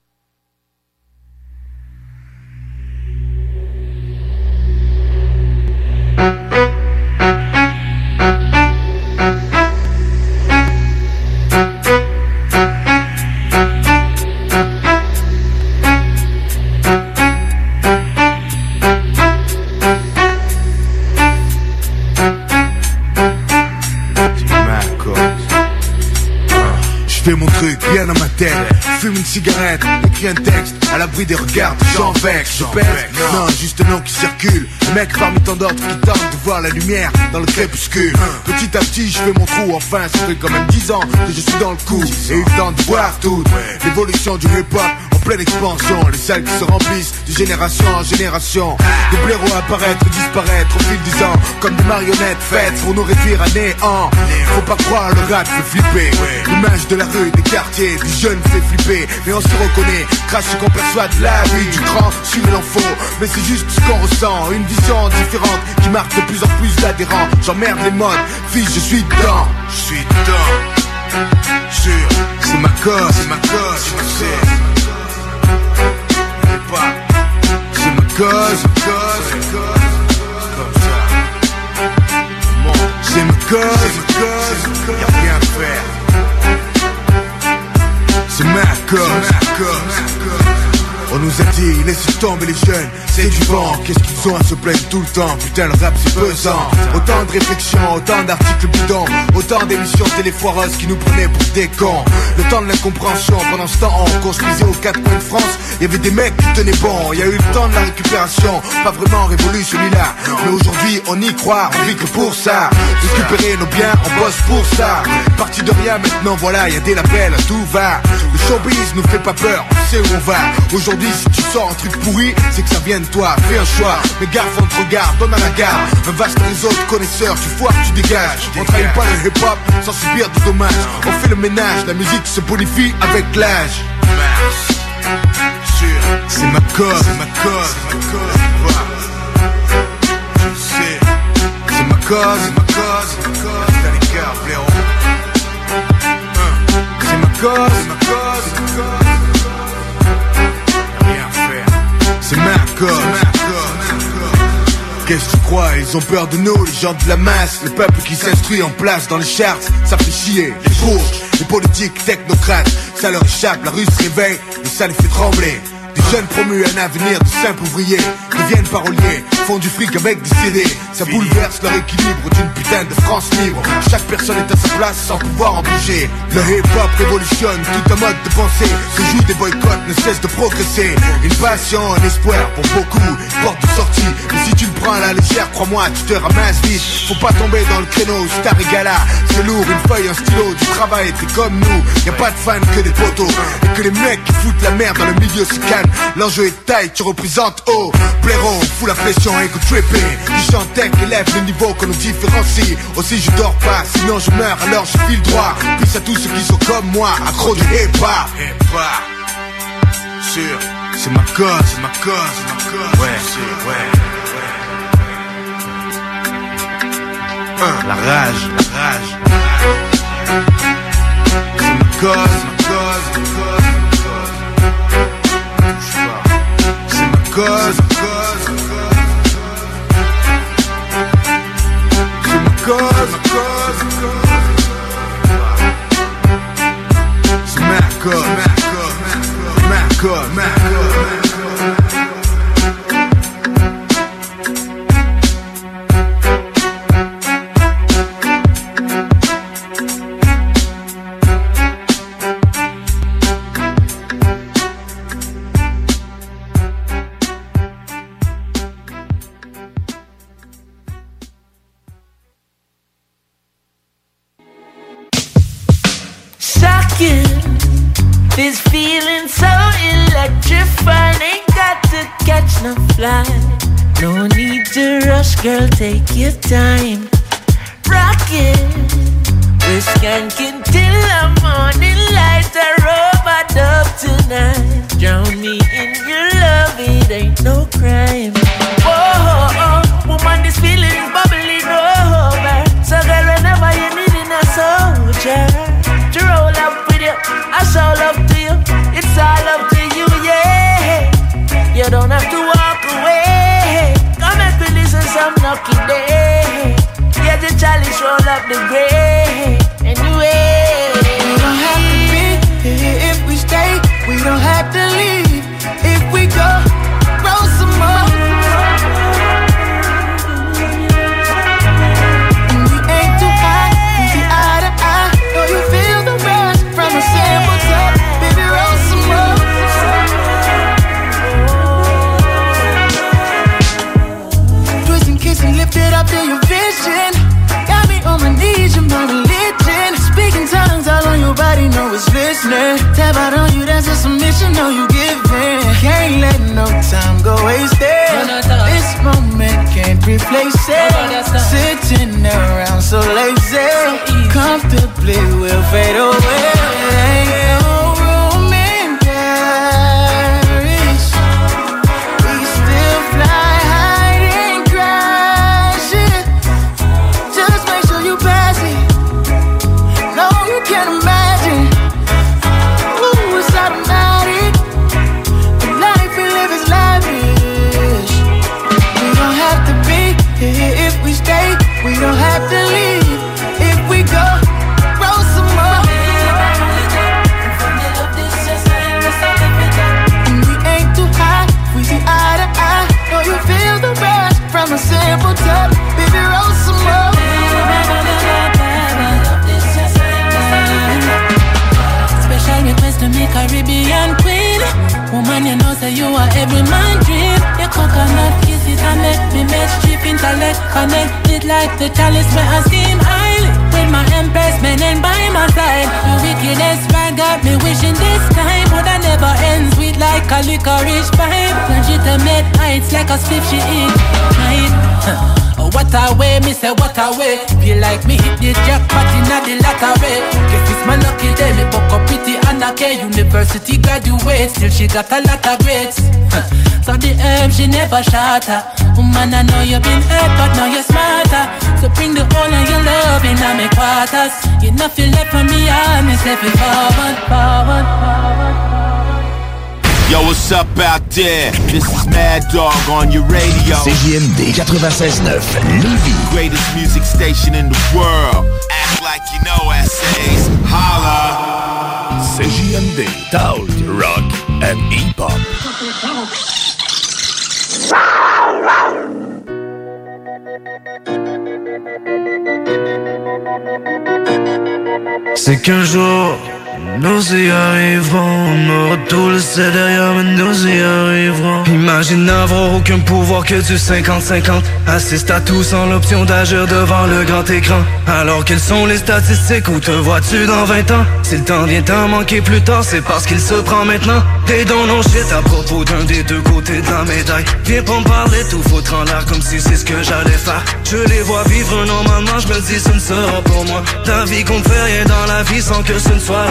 des regards de gens vex. Je pèse, non, juste un nom qui circule. Le mec parmi tant d'autres qui tentent de voir la lumière Dans le crépuscule. Petit à petit je fais mon trou Enfin ça fait quand même 10 ans que je suis dans le coup. Et eu le temps de voir tout L'évolution du hip-hop en pleine expansion. Les salles qui se remplissent de génération en génération. Des blaireaux apparaître, disparaître au fil des ans. Comme des marionnettes faites pour nous réduire à néant. Faut pas croire le rap fait flipper. L'image de la rue, des quartiers, des jeunes fait flipper. Mais on se reconnaît, grâce ce qu'on perçoit la vie Du grand sur l'info, mais c'est juste ce qu'on ressent Une vision différente qui marque de plus en plus d'adhérents J'emmerde les modes, fils je suis dedans Je suis dedans Sûr, c'est ma cause, c'est ma cause, je C'est ma cause, c'est ma cause, comme ça C'est ma cause, c'est ma cause, y'a rien à faire c'est ma cause. On nous a dit, laissez tomber les jeunes, c'est du vent. Qu'est-ce qu'ils ont à se plaindre tout le temps? Putain, le rap c'est pesant. Autant de réflexions, autant d'articles bidons, autant d'émissions téléfoireuses qui nous prenaient pour des cons. Le temps de l'incompréhension, pendant ce temps, on construisait aux quatre coins de France. Il y avait des mecs qui tenaient bon, y a eu le temps de la récupération. Pas vraiment révolu celui-là. Mais aujourd'hui, on y croit, on vit que pour ça. Récupérer nos biens, on bosse pour ça. Parti de rien, maintenant voilà, il y a des labels, tout va. Showbiz nous fait pas peur, on sait où on va. Aujourd'hui, si tu sors un truc pourri, c'est que ça vient de toi. Fais un choix, mais gaffe, on te regarde, donne à la gare. Un vaste réseau de connaisseurs, tu foires, tu dégages. On trahit pas le hip-hop sans subir de dommages. On fait le ménage, la musique se bonifie avec l'âge. C'est ma cause, c'est ma cause, c'est ma cause. C'est ma cause, c'est ma cause, c'est ma cause. Les blaireau. C'est ma cause, c'est ma cause, c'est ma cause. Rien à faire. C'est ma cause, c'est ma cause. Qu'est-ce que tu crois? Ils ont peur de nous, les gens de la masse Le peuple qui s'instruit en place dans les charts Ça fait chier, les bourges, les politiques, technocrates Ça leur échappe, la rue se réveille Et ça les fait trembler jeunes promus un avenir de simples ouvriers Deviennent paroliers, font du fric avec des CD Ça bouleverse leur équilibre d'une putain de France libre. Chaque personne est à sa place sans pouvoir en bouger Le hip-hop révolutionne tout un mode de pensée. Se joue des boycotts ne cesse de progresser. Une passion, un espoir pour beaucoup. Porte de sortie, mais si tu le prends à la légère Crois-moi, tu te ramasses vite. Faut pas tomber dans le créneau, star et gala C'est lourd, une feuille, un stylo, du travail, t'es comme nous. Y a pas de fans que des poteaux. Et que les mecs qui foutent la merde dans le milieu se calment L'enjeu est taille, tu représentes haut Blaireau, fous la pression et que trippé Du chant tech élève le niveau qu'on nous différencie. Aussi je dors pas, sinon je meurs alors je file droit. Plus à tous ceux qui sont comme moi, accro du hip-hop. Sûr, c'est ma cause, c'est ma cause, c'est ma cause Ouais, c'est, ouais, ouais Hein, La rage, la rage. C'est ma cause, c'est ma cause, c'est ma cause C'est ma cause, c'est ma cause, ma cause, ma cause. Girl. Take your time. Rockin'. We're skanking till the morning light. A robot up tonight. Drown me in your love. It ain't no crime. Whoa, woman, this feeling bubbling over. So, girl, whenever you need a soldier to roll up with you. I show love to you. It's all up to you, yeah. You don't have to walk some lucky day. Yeah, the chalice roll up the. Anyway, We don't have to be here if we stay. We don't have to leave if we go. Time go wasted. This moment can't replace it. Sitting around so lazy, comfortably we'll fade away. Connected like the chalice where I steam highly. With my empress men and by my side. Your wickedness right got me wishing this time would I never end sweet like a licorice pipe. Legitimate heights like a spliff she eat. Oh, what a way, me say what a way. Feel like me hit the jackpot in the lottery. Guess it's my lucky day. Me buck up pretty Anna K. University graduate. Still she got a lot of grades. so the herb she never shatter. Woman, I know you been hurt, but now you're smarter. So bring the whole of your love in my quarters. You know feel left for me, I me say it forward, forward, forward. Yo, what's up out there? This is Mad Dog on your radio. CJMD 96.9 Lévis. Greatest music station in the world. Act like you know essays. Holla. CJMD, Talk, Rock and Hip-Hop. C'est qu'un jour, nous y arriverons. On aura tout laissé derrière, mais nous y arriverons. Imagine n'avoir aucun pouvoir que du 50-50. Assiste à tout sans l'option d'agir devant le grand écran. Alors quelles sont les statistiques où te vois-tu dans 20 ans? Si le temps vient t'en manquer plus tard, c'est parce qu'il se prend maintenant. Et dans nos shit à propos d'un des deux côtés de la médaille. Viens pas me parler, tout foutre en l'air comme si c'est ce que j'allais faire. Je les vois vivre normalement, je me dis ce ne sera pour moi. Ta vie qu'on fait rien dans la vie sans que ce ne soit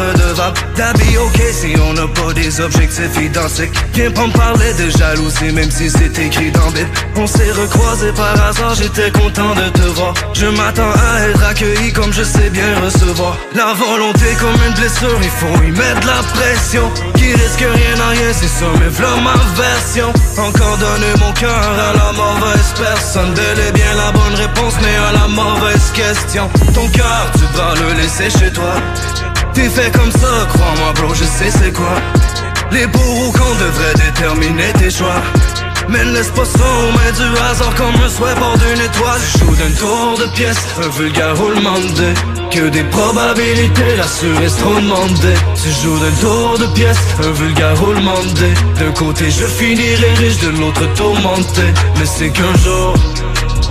D'habiller ok si on n'a pas des objectifs identiques. Viens pas me parler de jalousie même si c'est écrit dans Bible. On s'est recroisés par hasard, j'étais content de te voir. Je m'attends à être accueilli comme je sais bien recevoir. La volonté comme une blessure, il faut y mettre la pression. Qui risque rien à rien, c'est ça, mais v'là ma version. Encore donner mon cœur à la mauvaise personne. Bel et bien la bonne réponse, mais à la mauvaise question. Ton cœur, tu dois le laisser chez toi T'es fait comme ça, crois-moi bro, je sais c'est quoi. Les ou qu'on devrait déterminer tes choix. Mais ne laisse pas ça aux mains du hasard comme un souhait bord d'une étoile. Joue d'un tour de pièce, un vulgaire roulement de Que des probabilités, la est trop demandé. Tu joues d'un tour de pièce, un vulgaire roulement de D'un côté je finirai riche, de l'autre tourmenté. Mais c'est qu'un jour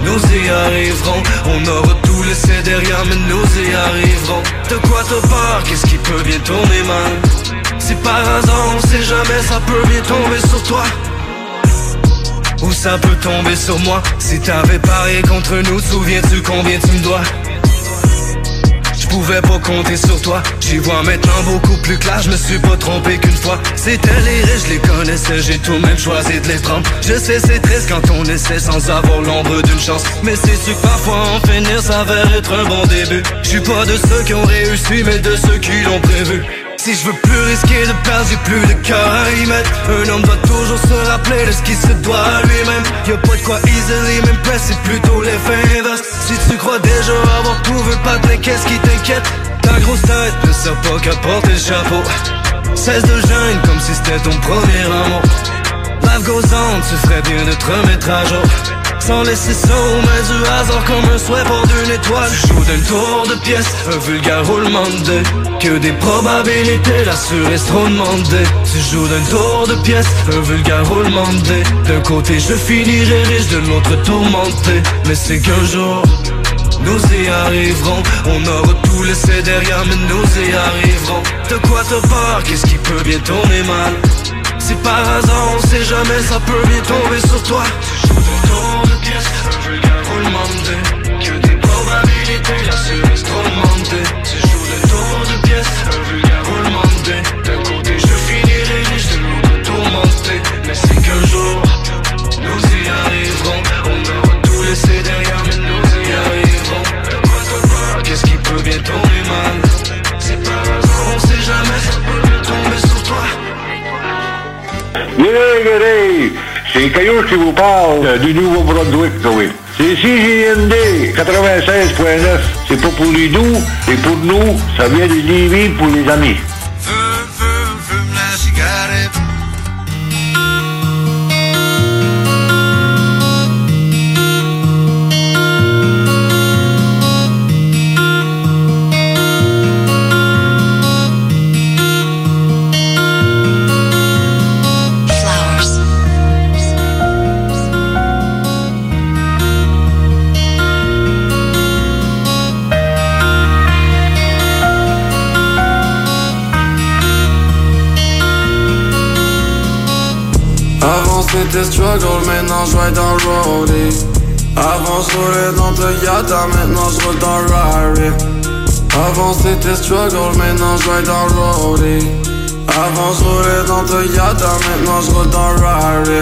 nous y arriverons. On aura tout laissé derrière mais nous y arriverons. De quoi te peur, qu'est-ce qui peut bien tourner mal? Si par hasard on sait jamais ça peut bien tomber sur toi. Ou ça peut tomber sur moi. Si t'avais parié contre nous, souviens-tu combien tu me dois? Pouvais pas compter sur toi. J'y vois maintenant beaucoup plus clair, je me suis pas trompé qu'une fois. C'était les riches, je les connaissais, j'ai tout de même choisi de les prendre Je sais c'est triste quand on essaie sans avoir l'ombre d'une chance. Mais c'est sûr que parfois en finir s'avère être un bon début. Je suis pas de ceux qui ont réussi mais de ceux qui l'ont prévu si je veux plus risquer de perdre, j'ai plus de cœur à y mettre. Un homme doit toujours se rappeler de ce qui se doit à lui-même. Y'a pas de quoi easily m'impress, c'est plutôt l'effet inverse. Si tu crois déjà avoir vu pas qu'est-ce qui t'inquiète? Ta grosse tête ne sert pas qu'à porter chapeau. Cesse de gêne comme si c'était ton premier amour. Life goes on, tu ferais bien de te remettre à jour sans laisser ça aux mains du hasard comme un souhait pour d'une étoile. Joue d'un tour de pièce, un vulgaire roulement de Que des probabilités, la est trop demandée. Tu joues d'un tour de pièce, un vulgaire roulement de D'un côté je finirai riche, de l'autre tourmenté. Mais c'est qu'un jour nous y arriverons. On aura tout laissé derrière mais nous y arriverons. De quoi te peur, qu'est-ce qui peut bien tourner mal? Si par hasard on sait jamais ça peut bien tomber sur toi la cerise trop demandée Tu joues le tour de pièce, un vulgaire roulement D'un côté je finirai riche, de l'autre Mais c'est qu'un jour, nous y arriverons On aura tout laissé derrière, mais nous y arriverons qu'est-ce qui peut bien tomber mal C'est pas hasard, on sait jamais, ça peut bien tomber sur toi Yeah, c'est Caillou qui vous parle du Nouveau-Brunswick, oui. C'est CJMD 96.9. C'est pas pour les doux, et pour nous, ça vient de Lévis pour les amis. C'était struggle, maintenant je dans roadie Avant je dans Toyota, maintenant je dans Rari. Avant c'était struggle, maintenant je dans roadie Avant je dans Toyota, maintenant je dans Rari.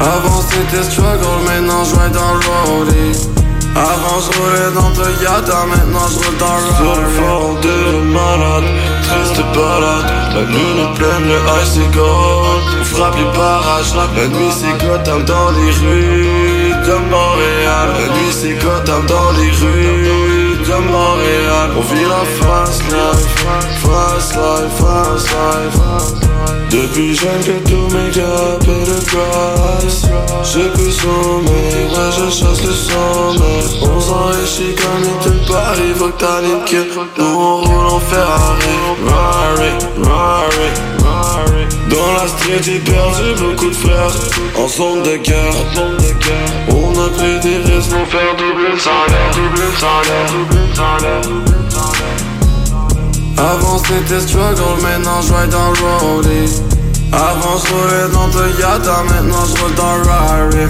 Avant c'était struggle, maintenant je dans roadie avant je roulais dans Toyota, maintenant je roule dans le fond de malade, triste balade La lune est pleine, le icicle On frappe les barrages, la nuit c'est Gotham dans les rues. De Montréal La nuit c'est Gotham dans les rues Montréal On vit la fast life, fast life, fast life depuis jeune que tous mes gars paient le Je peux sommer, ouais je chasse le sommet On s'enrichit comme il te parie, faut que Nous on roule en Ferrari, Rari, Rari, Rari Dans la street j'ai perdu beaucoup de frères En zone de guerre On a pris des risques pour faire doubler le salaire Doubler le salaire, avant c'était struggle, maintenant je dans le roadie Avant je roulais dans Toyota, maintenant je roule dans Rari.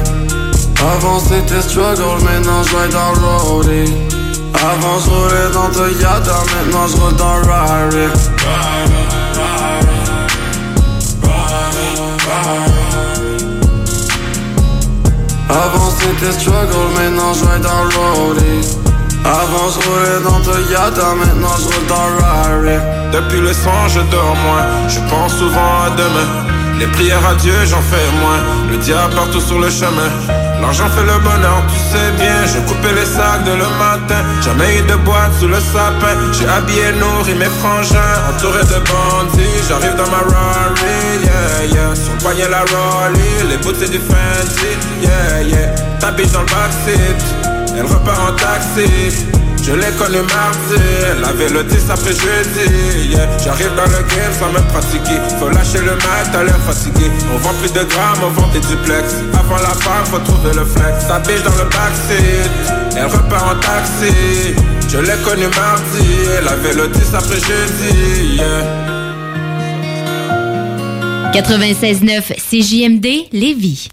Avant c'était struggle, maintenant je ride dans roadie Avant je roulais dans Toyota, maintenant je roule dans Rari Avant c'était struggle, maintenant je ride dans roadie Avant je roulais dans Toyota, maintenant je roule dans Rari Depuis le sang je dors moins, je pense souvent à demain les prières à Dieu, j'en fais moins. Le diable partout sur le chemin. L'argent fait le bonheur, tu sais bien. Je coupais les sacs de le matin. Jamais eu de boîte sous le sapin. J'ai habillé, nourri mes frangins. Entouré de bandits, j'arrive dans ma Rari. Yeah, yeah. Son poignet la Rolly. Les c'est du fancy. Yeah, yeah. Ta bitch dans le backseat. Elle repart en taxi. Je l'ai connue mardi, elle avait le 10 après jeudi yeah. J'arrive dans le game sans me pratiquer Faut lâcher le mat, t'as l'air fatigué On vend plus de grammes, on vend des duplex Avant la fin, faut trouver le flex Sa biche dans le backseat, elle repart en taxi Je l'ai connue mardi, elle avait le 10 après jeudi yeah. 96.9 CJMD Lévis.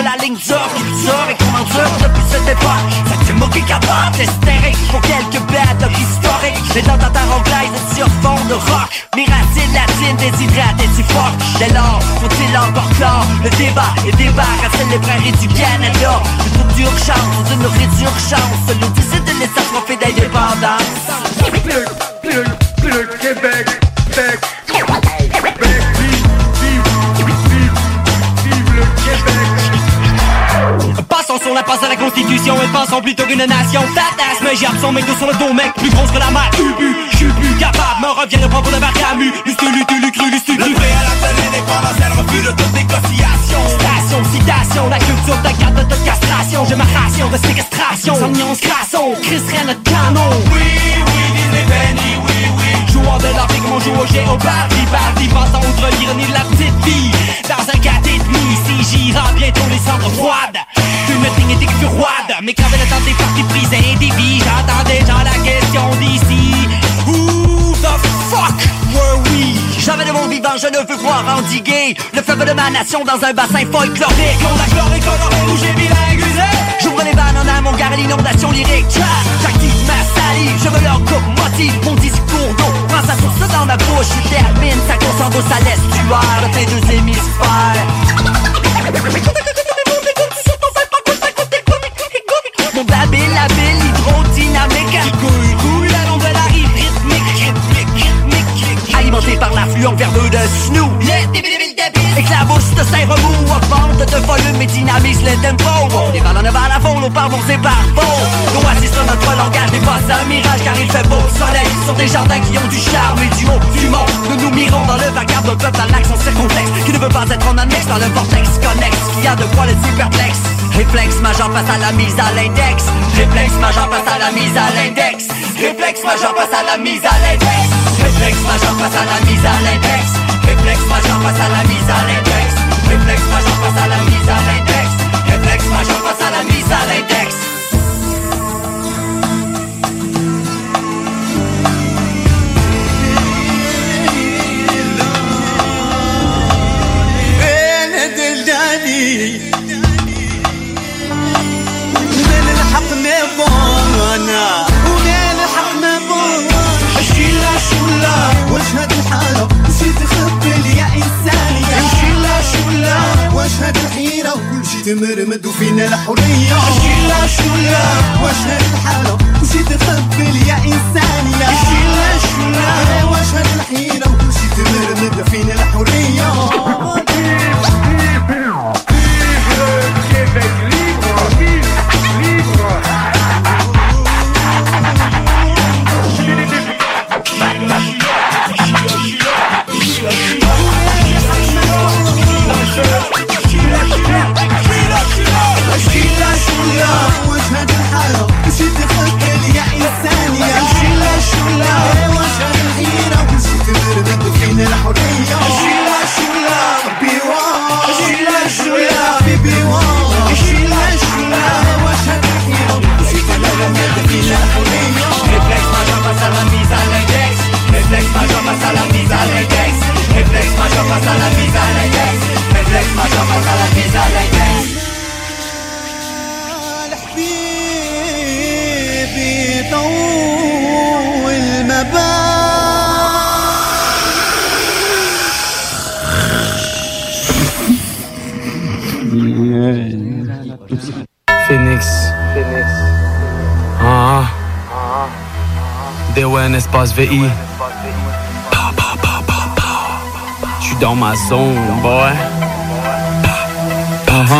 De la ligne d'or Qui sort et comment dure depuis cette époque Cette moqué capable d'espérer pour quelques bêtes historiques Les dents ta anglaise sur fond de rock Mes racines latines déshydratées du fuck Dès lors, faut-il encore clore le débat Les débarrasser les prairies du Canada Le groupe d'urgence, une résurgence Le décide de laisser profiter d'indépendance Plus, plus, plus le Québec, Québec, constitution et pensons plutôt qu'une nation. Fatasse, mais j'ai son métaux sur le dos, mec. Plus grosse que la mer, ubu, j'suis plus capable. Me revient le propos de Barcamus Lustulu, tulu, cru, lustulu Le préalable de l'indépendance, elle refuse de toute négociation. Station, citation, la culture de garde de castration. J'ai ma ration de séquestration. Sans nuance. Crasson, Chris notre canon. Oui, oui, Benny, oui, oui Joueur de l'arbre comme on joue au Géopardy Pardy, passant outre l'ironie de la petite vie Dans un gâte et demi, si j'ira bientôt les cendres froides Une ligne était plus roide Mais quand le temps des parties prises indivis J'entends déjà la question d'ici Who the fuck were we Jamais de mon vivant je ne veux voir endiguer Le fleuve de ma nation dans un bassin folklorique. On a chloré, coloré, rouge et bilinguisé J'ouvre les vannes en amont, gare l'inondation lyrique. J'active ma salive, je veux leur motive Mon discours d'eau, prends sa source dans ma bouche. Je termine, ça concentre sa l'estuaire De tes deux hémisphères De volume et dynamise le tempo On dévale en aval à fond, nos parlons c'est par faux L'oasis sur notre langage n'est pas un mirage Car il fait beau. Soleil sur des jardins qui ont du charme et du haut du monde. Nous nous mirons dans le vacarme d'un peuple à l'accent circonflexe Qui ne veut pas être en annexe dans le vortex connexe Qui a de quoi le superplexe Réflexe majeur face à la mise à l'index. Réflexe majeur face à la mise à l'index. Réflexe majeur face à la mise à l'index. Réflexe majeur face à la mise à l'index. Réflexe majeur face à la mise à l'index Réflexe majeur face à la mise à l'index. Réflexe majeur face à la mise à l'index واش هاد الحيرة؟ شي تمرمد وفينا الحرية. شيلا شولا واش هاد الحالة؟ وشي تقبل يا إنسانية شيلا شولا واش هاد الحيرة؟ وكل شي تمرمد فينا على فيزا على جايز ما شفت على فيزا على جايز حبيبي طول ما فينيكس Phoenix. Ah. Ah. Ah. Ah. Ah. Ah. Dans ma zone, boy.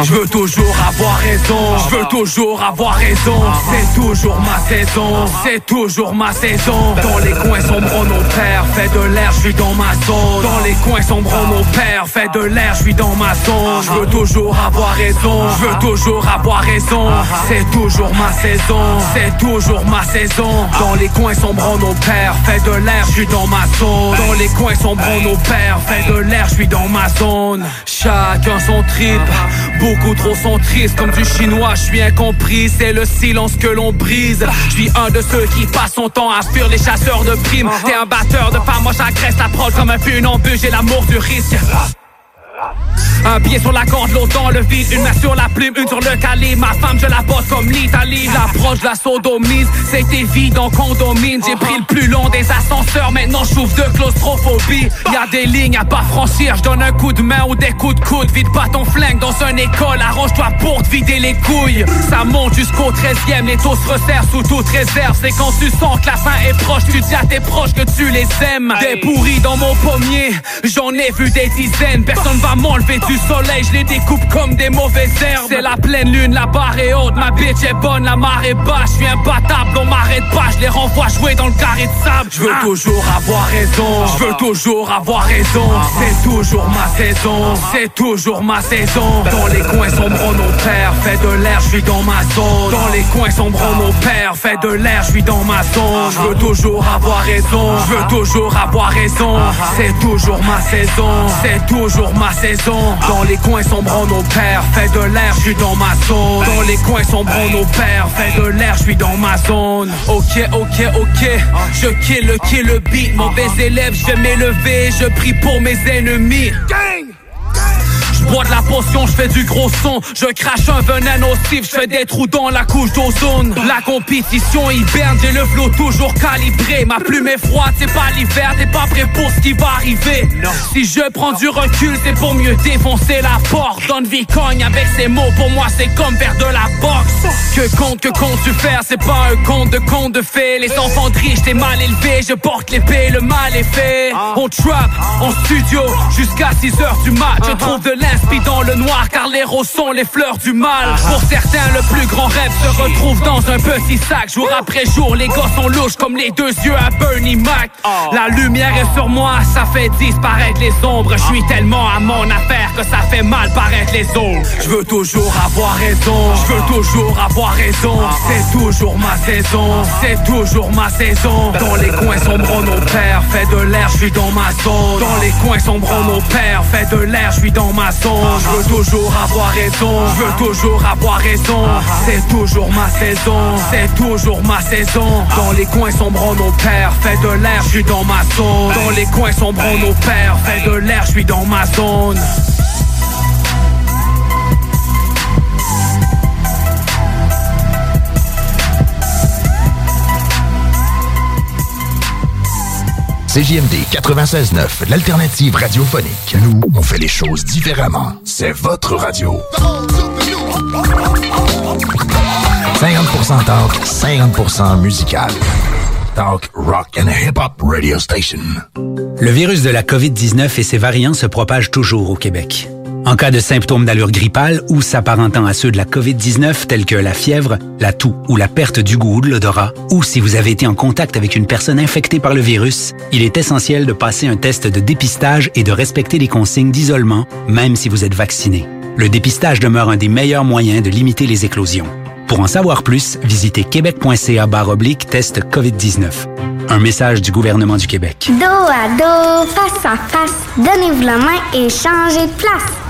Je veux toujours avoir raison, je veux toujours avoir raison. C'est toujours ma saison, c'est toujours ma saison. Dans les coins sombres, nos pères, fait de l'air, je suis dans ma zone. Dans les coins sombres, nos pères, fait de l'air, je suis dans ma zone. Je veux toujours avoir raison, je veux toujours avoir raison. C'est toujours ma saison, c'est toujours ma saison. Dans les coins sombres, nos pères, fait de l'air, je suis dans ma zone. Dans les coins sombres, nos pères, fait de l'air, je suis dans ma zone. Chacun son trip. Beaucoup trop sont tristes comme du chinois, je suis incompris, c'est le silence que l'on brise. Je suis un de ceux qui passent son temps à fuir les chasseurs de primes. T'es un batteur de femmes, moi j'agresse la prod comme un funambule, j'ai l'amour du risque. Un pied sur la corde, l'autre dans le vide, une main sur la plume, une sur le calibre. Ma femme, je la bosse comme l'Italie. L'approche la sodomise, c'était vide en condomine. J'ai pris le plus long des ascenseurs, maintenant je souffre de claustrophobie. Y a des lignes à pas franchir, je donne un coup de main ou des coups de coude. Vide pas ton flingue dans une école, arrange-toi pour te vider les couilles. Ça monte jusqu'au 13e, les taux se resserrent sous toute réserve. C'est quand tu sens que la fin est proche, tu dis à tes proches que tu les aimes. Des pourris dans mon pommier, j'en ai vu des dizaines. Personne va m'enlever du soleil, je les découpe comme des mauvaises herbes. C'est la pleine lune, la barre est haute, ma bitch est bonne, la marée basse. Je suis imbattable, on m'arrête pas, je les renvoie jouer dans le carré de sable. Je veux toujours avoir raison, je veux toujours avoir raison. C'est toujours ma saison, c'est toujours ma saison. Dans les coins sombres, nos pères, fait de l'air, je suis dans ma zone. Dans les coins sombres, nos pères, fait de l'air, je suis dans ma zone. Je veux toujours avoir raison, je veux toujours avoir raison. C'est toujours ma saison, c'est toujours ma saison. Dans les coins sombres, nos pères, fait de l'air, je suis dans ma zone. Dans les coins sombres, nos pères, fait de l'air, je suis dans ma zone. Ok, ok, ok, je kill le kill le beat. Mauvais élève, je vais m'élever, je prie pour mes ennemis. Je bois de la potion, je fais du gros son. Je crache un venin nocif, je fais des trous dans la couche d'ozone. La compétition hiberne, j'ai le flot toujours calibré. Ma plume est froide, c'est pas l'hiver, t'es pas prêt pour ce qui va arriver. Si je prends du recul, c'est pour mieux défoncer la porte. Donne vie cogne avec ces mots, pour moi c'est comme faire de la boxe. Que compte, que comptes-tu faire, c'est pas un conte de conte de fées. Les enfants de riches, t'es mal élevé, je porte l'épée, le mal est fait. On trap, en studio, jusqu'à 6h du mat Je trouve de l'inspi dans le noir car les roses sont les fleurs du mal. Pour certains le plus grand rêve se retrouve dans un petit sac. Jour après jour les gosses sont louches comme les deux yeux à Bernie Mac. La lumière est sur moi, ça fait disparaître les ombres. Je suis tellement à mon affaire que ça fait mal paraître les autres Je veux toujours avoir raison, je veux toujours avoir raison. C'est toujours ma saison, c'est toujours ma saison. Dans les coins sombres nos pères, fait de l'air, je suis dans ma zone. Dans les coins sombres nos pères, fait de l'air, je suis dans ma zone Je veux toujours avoir raison, je veux toujours avoir raison. C'est toujours ma saison, c'est toujours ma saison. Dans les coins sombres nos pères, fait de l'air, je suis dans ma zone. Dans les coins sombres nos pères, fait de l'air, je suis dans ma zone CJMD 96.9, l'alternative radiophonique. Nous, on fait les choses différemment. C'est votre radio. 50% talk, 50% musical. Talk, rock and hip-hop radio station. Le virus de la COVID-19 et ses variants se propagent toujours au Québec. En cas de symptômes d'allure grippale ou s'apparentant à ceux de la COVID-19 tels que la fièvre, la toux ou la perte du goût ou de l'odorat, ou si vous avez été en contact avec une personne infectée par le virus, il est essentiel de passer un test de dépistage et de respecter les consignes d'isolement, même si vous êtes vacciné. Le dépistage demeure un des meilleurs moyens de limiter les éclosions. Pour en savoir plus, visitez québec.ca oblique test COVID-19. Un message du gouvernement du Québec. Dos à dos, face à face, donnez-vous la main et changez de place.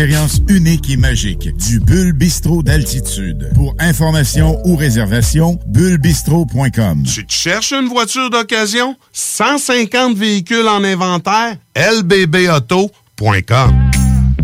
unique et magique du Bulle Bistrot d'altitude. Pour information ou réservation, bullebistro.com. Tu te cherches une voiture d'occasion? 150 véhicules en inventaire? lbbauto.com.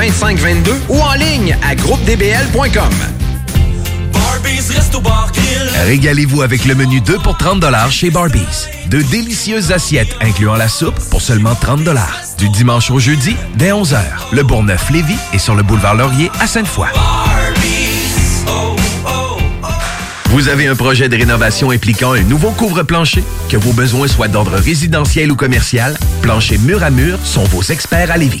2522 ou en ligne à groupedbl.com. Régalez-vous avec le menu 2 pour 30 chez Barbies. De délicieuses assiettes incluant la soupe pour seulement 30 Du dimanche au jeudi, dès 11h. Le Bourgneuf-Lévis est sur le boulevard Laurier à Sainte-Foy. Vous avez un projet de rénovation impliquant un nouveau couvre-plancher? Que vos besoins soient d'ordre résidentiel ou commercial, Plancher Mur à Mur sont vos experts à Lévis.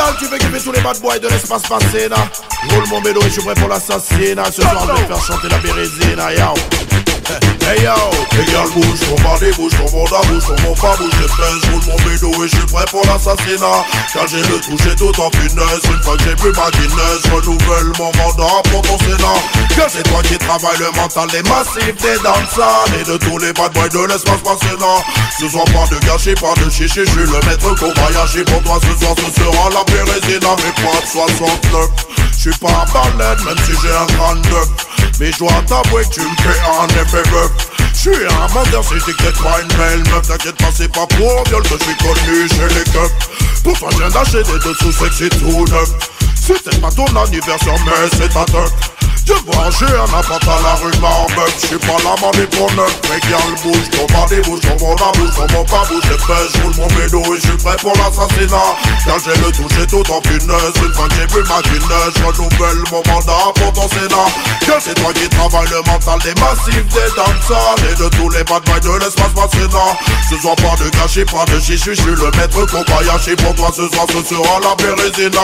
Yo, tu veux kiffer tous les bad boys de l'espace passé, là? Roule mon vélo et je suis prêt pour l'assassinat. Ce soir, je vais faire chanter la bérésine, yo! Hey yo, les gars bouge, body bouge, ton monde à bouge, ton mon pas bouge, fesses, roule mon vélo et je suis prêt pour l'assassinat. Car j'ai le j'ai tout en finesse, une fois que j'ai bu ma Guinness, renouvelle mon mandat pour ton sénat. Que c'est toi qui travaille le mental des massifs, des danseurs et de tous les bad boys de l'espace passionnant. Ce soir pas de gâchis, pas de chichi, je suis le maître Kobayashi pour toi ce soir, ce sera la bérésina, mais pas de 69. Je suis pas un balade, même si j'ai un grand neuf. Mais je dois t'avouer que tu me fais un effet bœuf. Je suis un menteur si je que pas une belle meuf. T'inquiète pas, c'est pas pour viol que je suis connu chez les keufs. Pourtant, viens d'acheter des dessous sexy tout neuf. C'était pas ton anniversaire, mais c'est ta toque. Je vois, j'ai un appart à la rue Marbeuf Je suis pas la mamie pour neuf Mais gal bouge, ton body bouge, ton bon la bouge, ton bon pas bouge Les fesses, roule mon vélo et je suis prêt pour l'assassinat Car j'ai le j'ai tout en finesse Une fois que j'ai vu ma Guinness Je renouvelle mon mandat pour ton sénat Que c'est toi qui travaille le mental des massifs Des et de tous les bad boys de l'espace fascinant Ce soir pas de gâchis, pas de chichi Je suis le maître Kobayashi Pour toi ce soir ce sera la bérésina.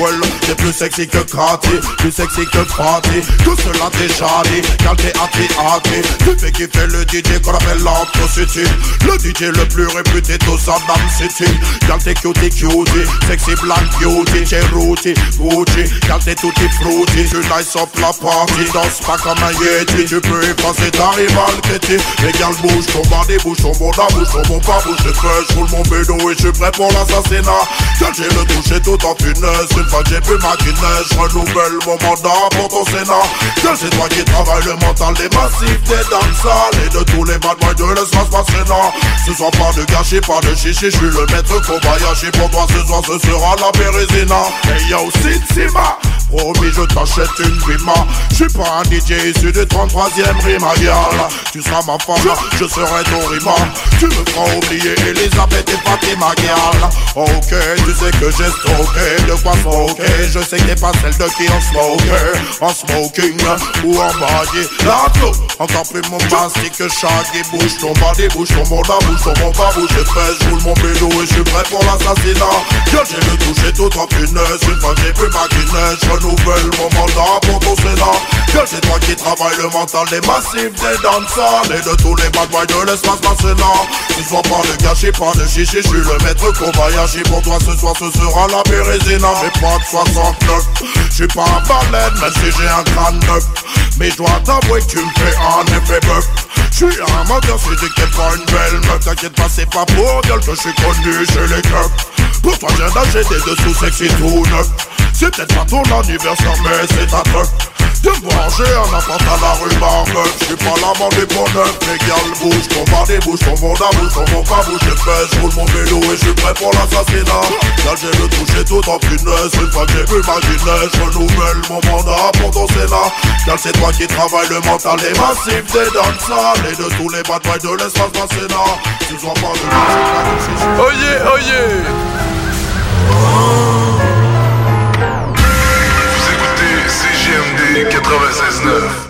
Well, t'es plus sexy que Cathy Plus sexy que Fatty tout cela déjà dit, car t'es hâté, Tu fais kiffer le DJ qu'on appelle l'Antro City. Le DJ le plus réputé de Saddam City. Car t'es cutie cutie, sexy black beauty J'ai routi, Gucci, car t'es tutti frutti. Tu nice up la party, danse pas comme un yeti. Tu peux effacer ta rival Kitty Les gars bouge, ton body bouge, ton bon bouge, ton bon pas Les fesses, je roule mon bédo et je suis prêt pour l'assassinat. Car j'ai le touché tout en finesse. Une fois j'ai bu ma Guinness, je renouvelle mon mandat pour ton sénat. Que c'est toi qui travaille le mental des massifs, des dansales Et de tous les bad de l'espace passionnant Ce soir pas de gâchis, pas de chichi Je suis le maître Kobayashi Pour toi ce soir ce sera la bérésina Et yo Sitsima Promis je t'achète une rima. Je suis pas un DJ issu du 33ème rima Girl Tu seras ma femme, je serai ton rima. Tu me feras oublier Elisabeth et Fatima Girl Ok, tu sais que j'ai stocké. De quoi smoker? Je sais que t'es pas celle de qui on smoker En smoking ou en baguette L'anto, encore plus mon mastic que Shaggy Bouge ton body, bouge ton monde bouge ton bon bas Bouge les fesses, je roule mon vélo et je suis prêt pour l'assassinat. Que j'ai le touché tout en finesse Une vu ma Guinness, mon mandat pour ton sénat Que c'est toi qui travaille le mental des massifs, des danseurs Et de tous les bad boys de l'espace national. Ce soir pas de gâchis, pas de chichi Je suis le maître Kobayashi Pour toi ce soir ce sera la bérésina Mais pas de 69 Je suis pas un baleine même si j'ai un crâne neuf. Mais je dois t'avouer que tu me fais un effet bœuf je suis un menteur si t'inquiète pas une belle meuf. T'inquiète pas c'est pas pour gueule que je suis connu chez les keufs Pour toi j'ai d'acheter des dessous sexy tout neuf. C'est peut-être pas ton anniversaire mais c'est ta teuf de manger un appart à la rue Marbeuf Je suis pas là manger pour neuf Mais gars bouge, ton bar des bouches, ton monde à bouche Ton monde pas bouge, les fesses, je roule mon vélo Et je suis prêt pour l'assassinat. Là j'ai le touché tout en finesse Une fois que j'ai vu ma Je renouvelle mon mandat pour ton sénat. Car c'est toi qui travaille le mental Les massifs des dansales Et de tous les batailles de l'espace d'un sénat. Tu sois pas de Oh yeah, oh CGMD 96.9.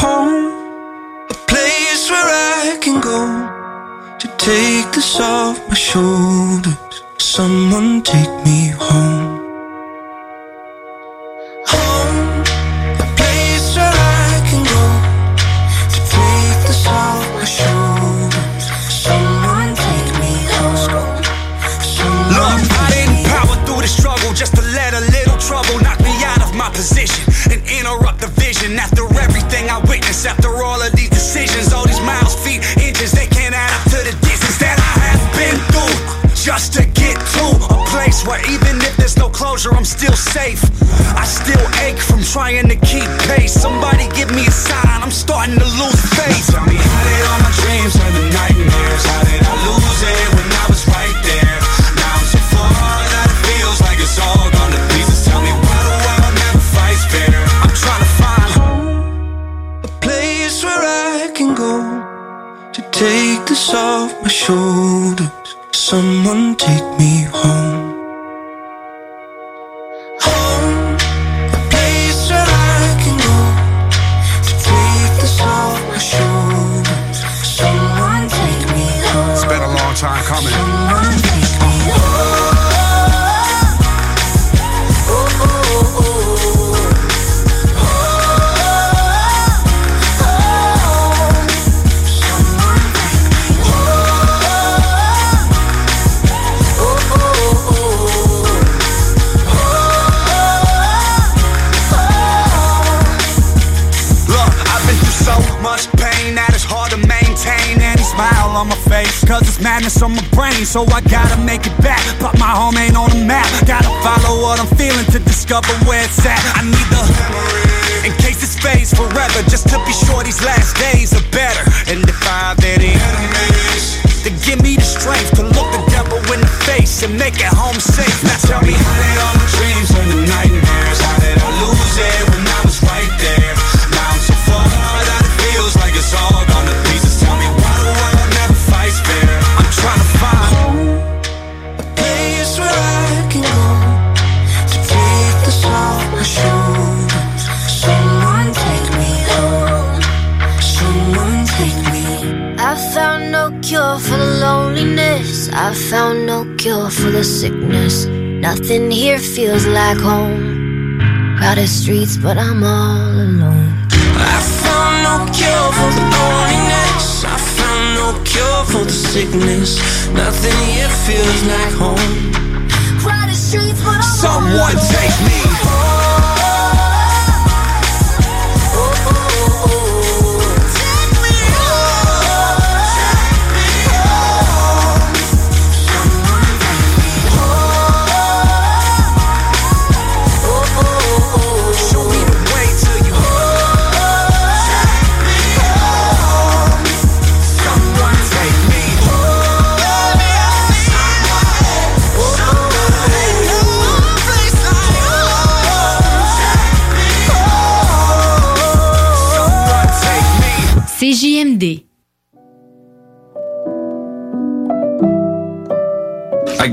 home, a place where I can go to take this off my shoulders. Someone take me home. Home, position and interrupt the vision. After everything I witnessed, after all of these decisions, all these miles, feet, inches, they can't add up to the distance that I have been through. Just to get to a place where even if there's no closure, I'm still safe. I still ache from trying to keep pace. Somebody give me a sign, I'm starting to lose faith. Tell me how did all my dreams turn to nightmares? How did I lose it when I was right there? Off my shoulders. Someone take me home. Home, so I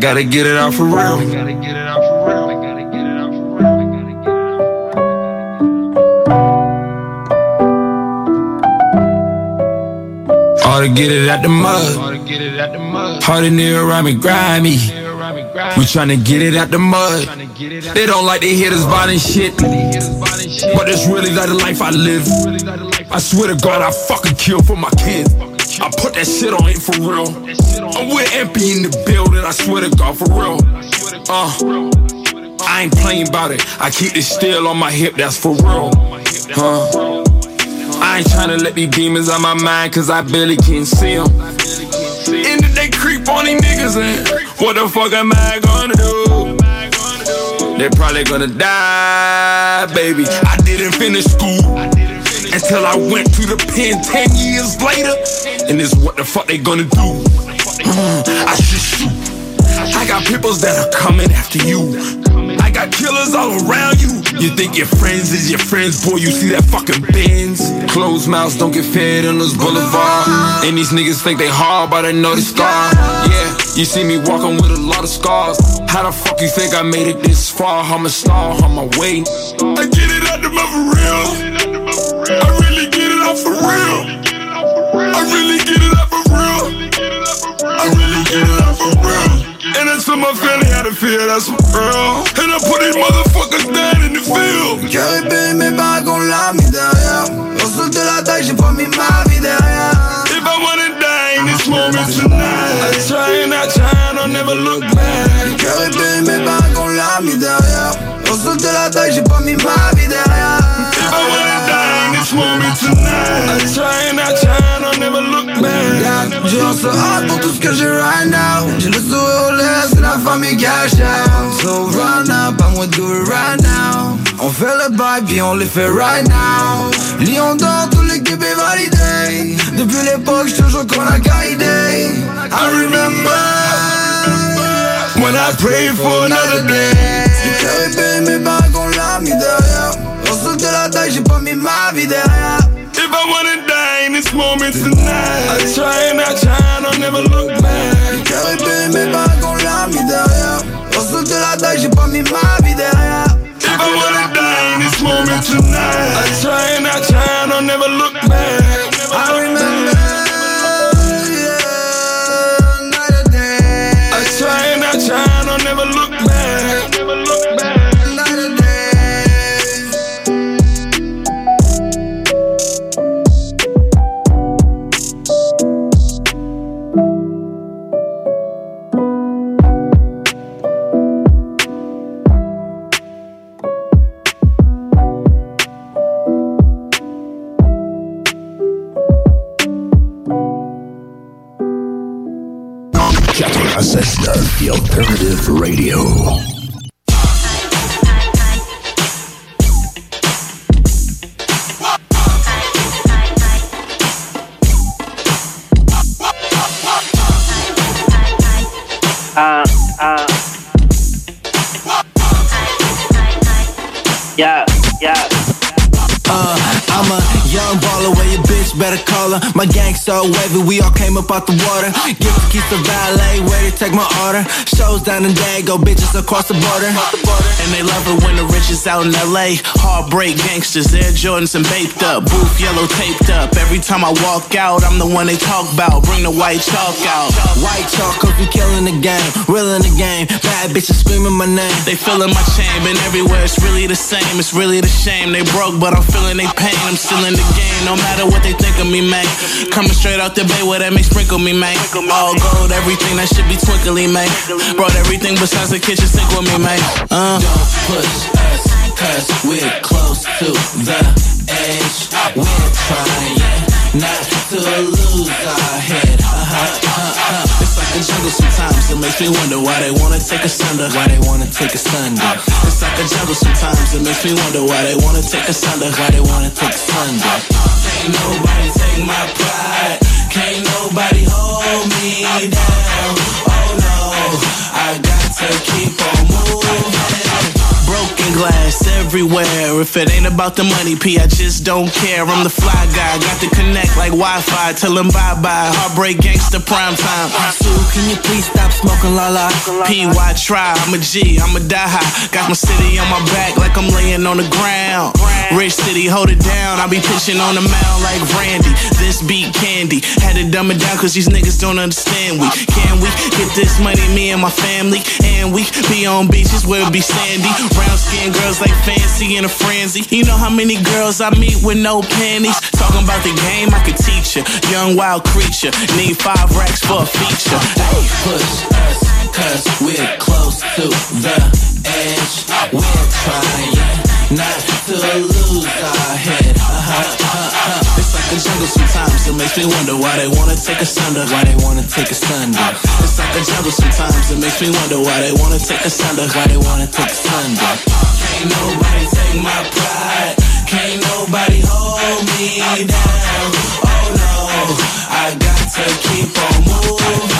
gotta get it out for real. Hard to get it out the mud. Hard to near around me, grimy. We tryna get it out the mud. They don't like to hear this violent shit. But it's really like the life I live. I swear to God, I fucking kill for my kids. I put that shit on it for real. I'm with MP in the building, I swear to God, for real. Uh, I ain't playing about it. I keep this still on my hip, that's for real. Huh? I ain't tryna let these demons out my mind, cause I barely can see them. And they creep on these niggas, and what the fuck am I gonna do? They probably gonna die, baby. I didn't finish school until I went to the pen 10 years later. And this what the fuck they gonna do? Mm, I should shoot. I got peoples that are coming after you. I got killers all around you. You think your friends is your friends, boy? You see that fucking Benz? Closed mouths don't get fed on those boulevards. And these niggas think they hard, but I know they scar. Yeah, you see me walking with a lot of scars. How the fuck you think I made it this far? I'm a star on my way. I get it out the for real. I really get it out for real. I really get it out for real. I really get it out for real. And I tell my family how to feel, that's for real. And I put these motherfuckers down in the field. Cœur épais, mes barres qu'on l'a mis derrière. Hustle de la taille, j'ai pas mis ma vie derrière. If I wanna die in this moment tonight, I try and I try, I'll never look back. Cœur épais, mes barres qu'on l'a mis derrière. Hustle de la taille, j'ai pas mis ma vie derrière. If I wanna die in this moment tonight, I try and I try, I'll never look back. J'ai un so hard pour tout ce que j'ai right now. J'ai le sourire aux lèvres, c'est la famille cash out. So run up, pas moi do it right now. On fait le bail, puis on le fait right now. Lyon d'or, tout l'équipe est validé. Depuis l'époque, j'suis toujours qu'on a guidé. I remember. When I pray for another day. Est épais, mes bagues, on l'a mis derrière. Hustle de la taille, j'ai pas mis ma vie derrière. If I wanna die in this moment tonight, I try and I try, I'll never look back. Cœur épais, mes bagues, on l'a mis derrière. Hustle de la taille, j'ai pas mis ma vie derrière. If I wanna die in this moment tonight, I try and I try, I'll never look back. Radio. Uh, uh. Yeah, yeah. Uh, I'm a young baller where your bitch better call her. My gang so wavy, we all came up out the Shows down in Dago, bitches across the border. And they love it when the rich is out in LA. Heartbreak gangsters, Air Jordans and baked up. Booth yellow taped up. Every time I walk out, I'm the one they talk about. Bring the white chalk out. White chalk, cause we killing the game, real in the game. Bad bitches screaming my name. They feeling my chain, been everywhere. It's really the same. It's really the shame. They broke, but I'm feeling they pain. I'm still in the game, no matter what they think of me, man. Coming straight out the bay where that may sprinkle me, man. All gold, everything that should be twinkly, man. Brought everything besides the kitchen sink with me, man. Uh. Don't push us, cause we're close to the edge. We're trying not to lose our head. Uh-huh, uh-huh. It's like a jungle sometimes. It makes me wonder why they wanna take us under. Why they wanna take us under? It's like a jungle sometimes. It makes me wonder why they wanna take us under. Why they wanna take us under? Can't nobody take my pride. Can't nobody hold me down. I got to keep on moving. Glass everywhere. If it ain't about the money, P, I just don't care. I'm the fly guy, got to connect like Wi-Fi. Tell them bye-bye. Heartbreak gangster prime time. Sue, can you please stop smoking la la? P, why try? I'm a G, I'm a die high. Got my city on my back like I'm laying on the ground. Rich city, hold it down. I be pitching on the mound like Randy. This beat candy. Had to dumb it down cause these niggas don't understand we. Can we get this money, me and my family? And we be on beaches where it be sandy. Brown skin girls like fancy in a frenzy. You know how many girls I meet with no panties? Talking about the game, I could teach you. Young wild creature. Need five racks for a feature. Hey, push us, cause we're close to the edge. We're trying not to lose our head. Uh-huh, uh-huh. It's like a jungle sometimes. It makes me wonder why they wanna take us under. Why they wanna take us under. It's like a jungle sometimes. It makes me wonder why they wanna take us under. Why they wanna take us under. Can't nobody take my pride. Can't nobody hold me down. Oh no, I got to keep on moving.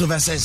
96.